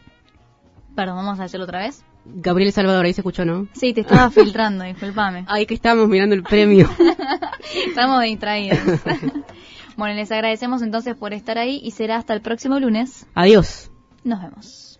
Perdón, vamos a hacerlo otra vez. Gabriel Salvador, ahí se escuchó, ¿no? Sí, te estaba (laughs) filtrando, discúlpame. Ay, que estábamos mirando el premio. (laughs) Estamos distraídos. (laughs) bueno, les agradecemos entonces por estar ahí y será hasta el próximo lunes. Adiós. Nos vemos.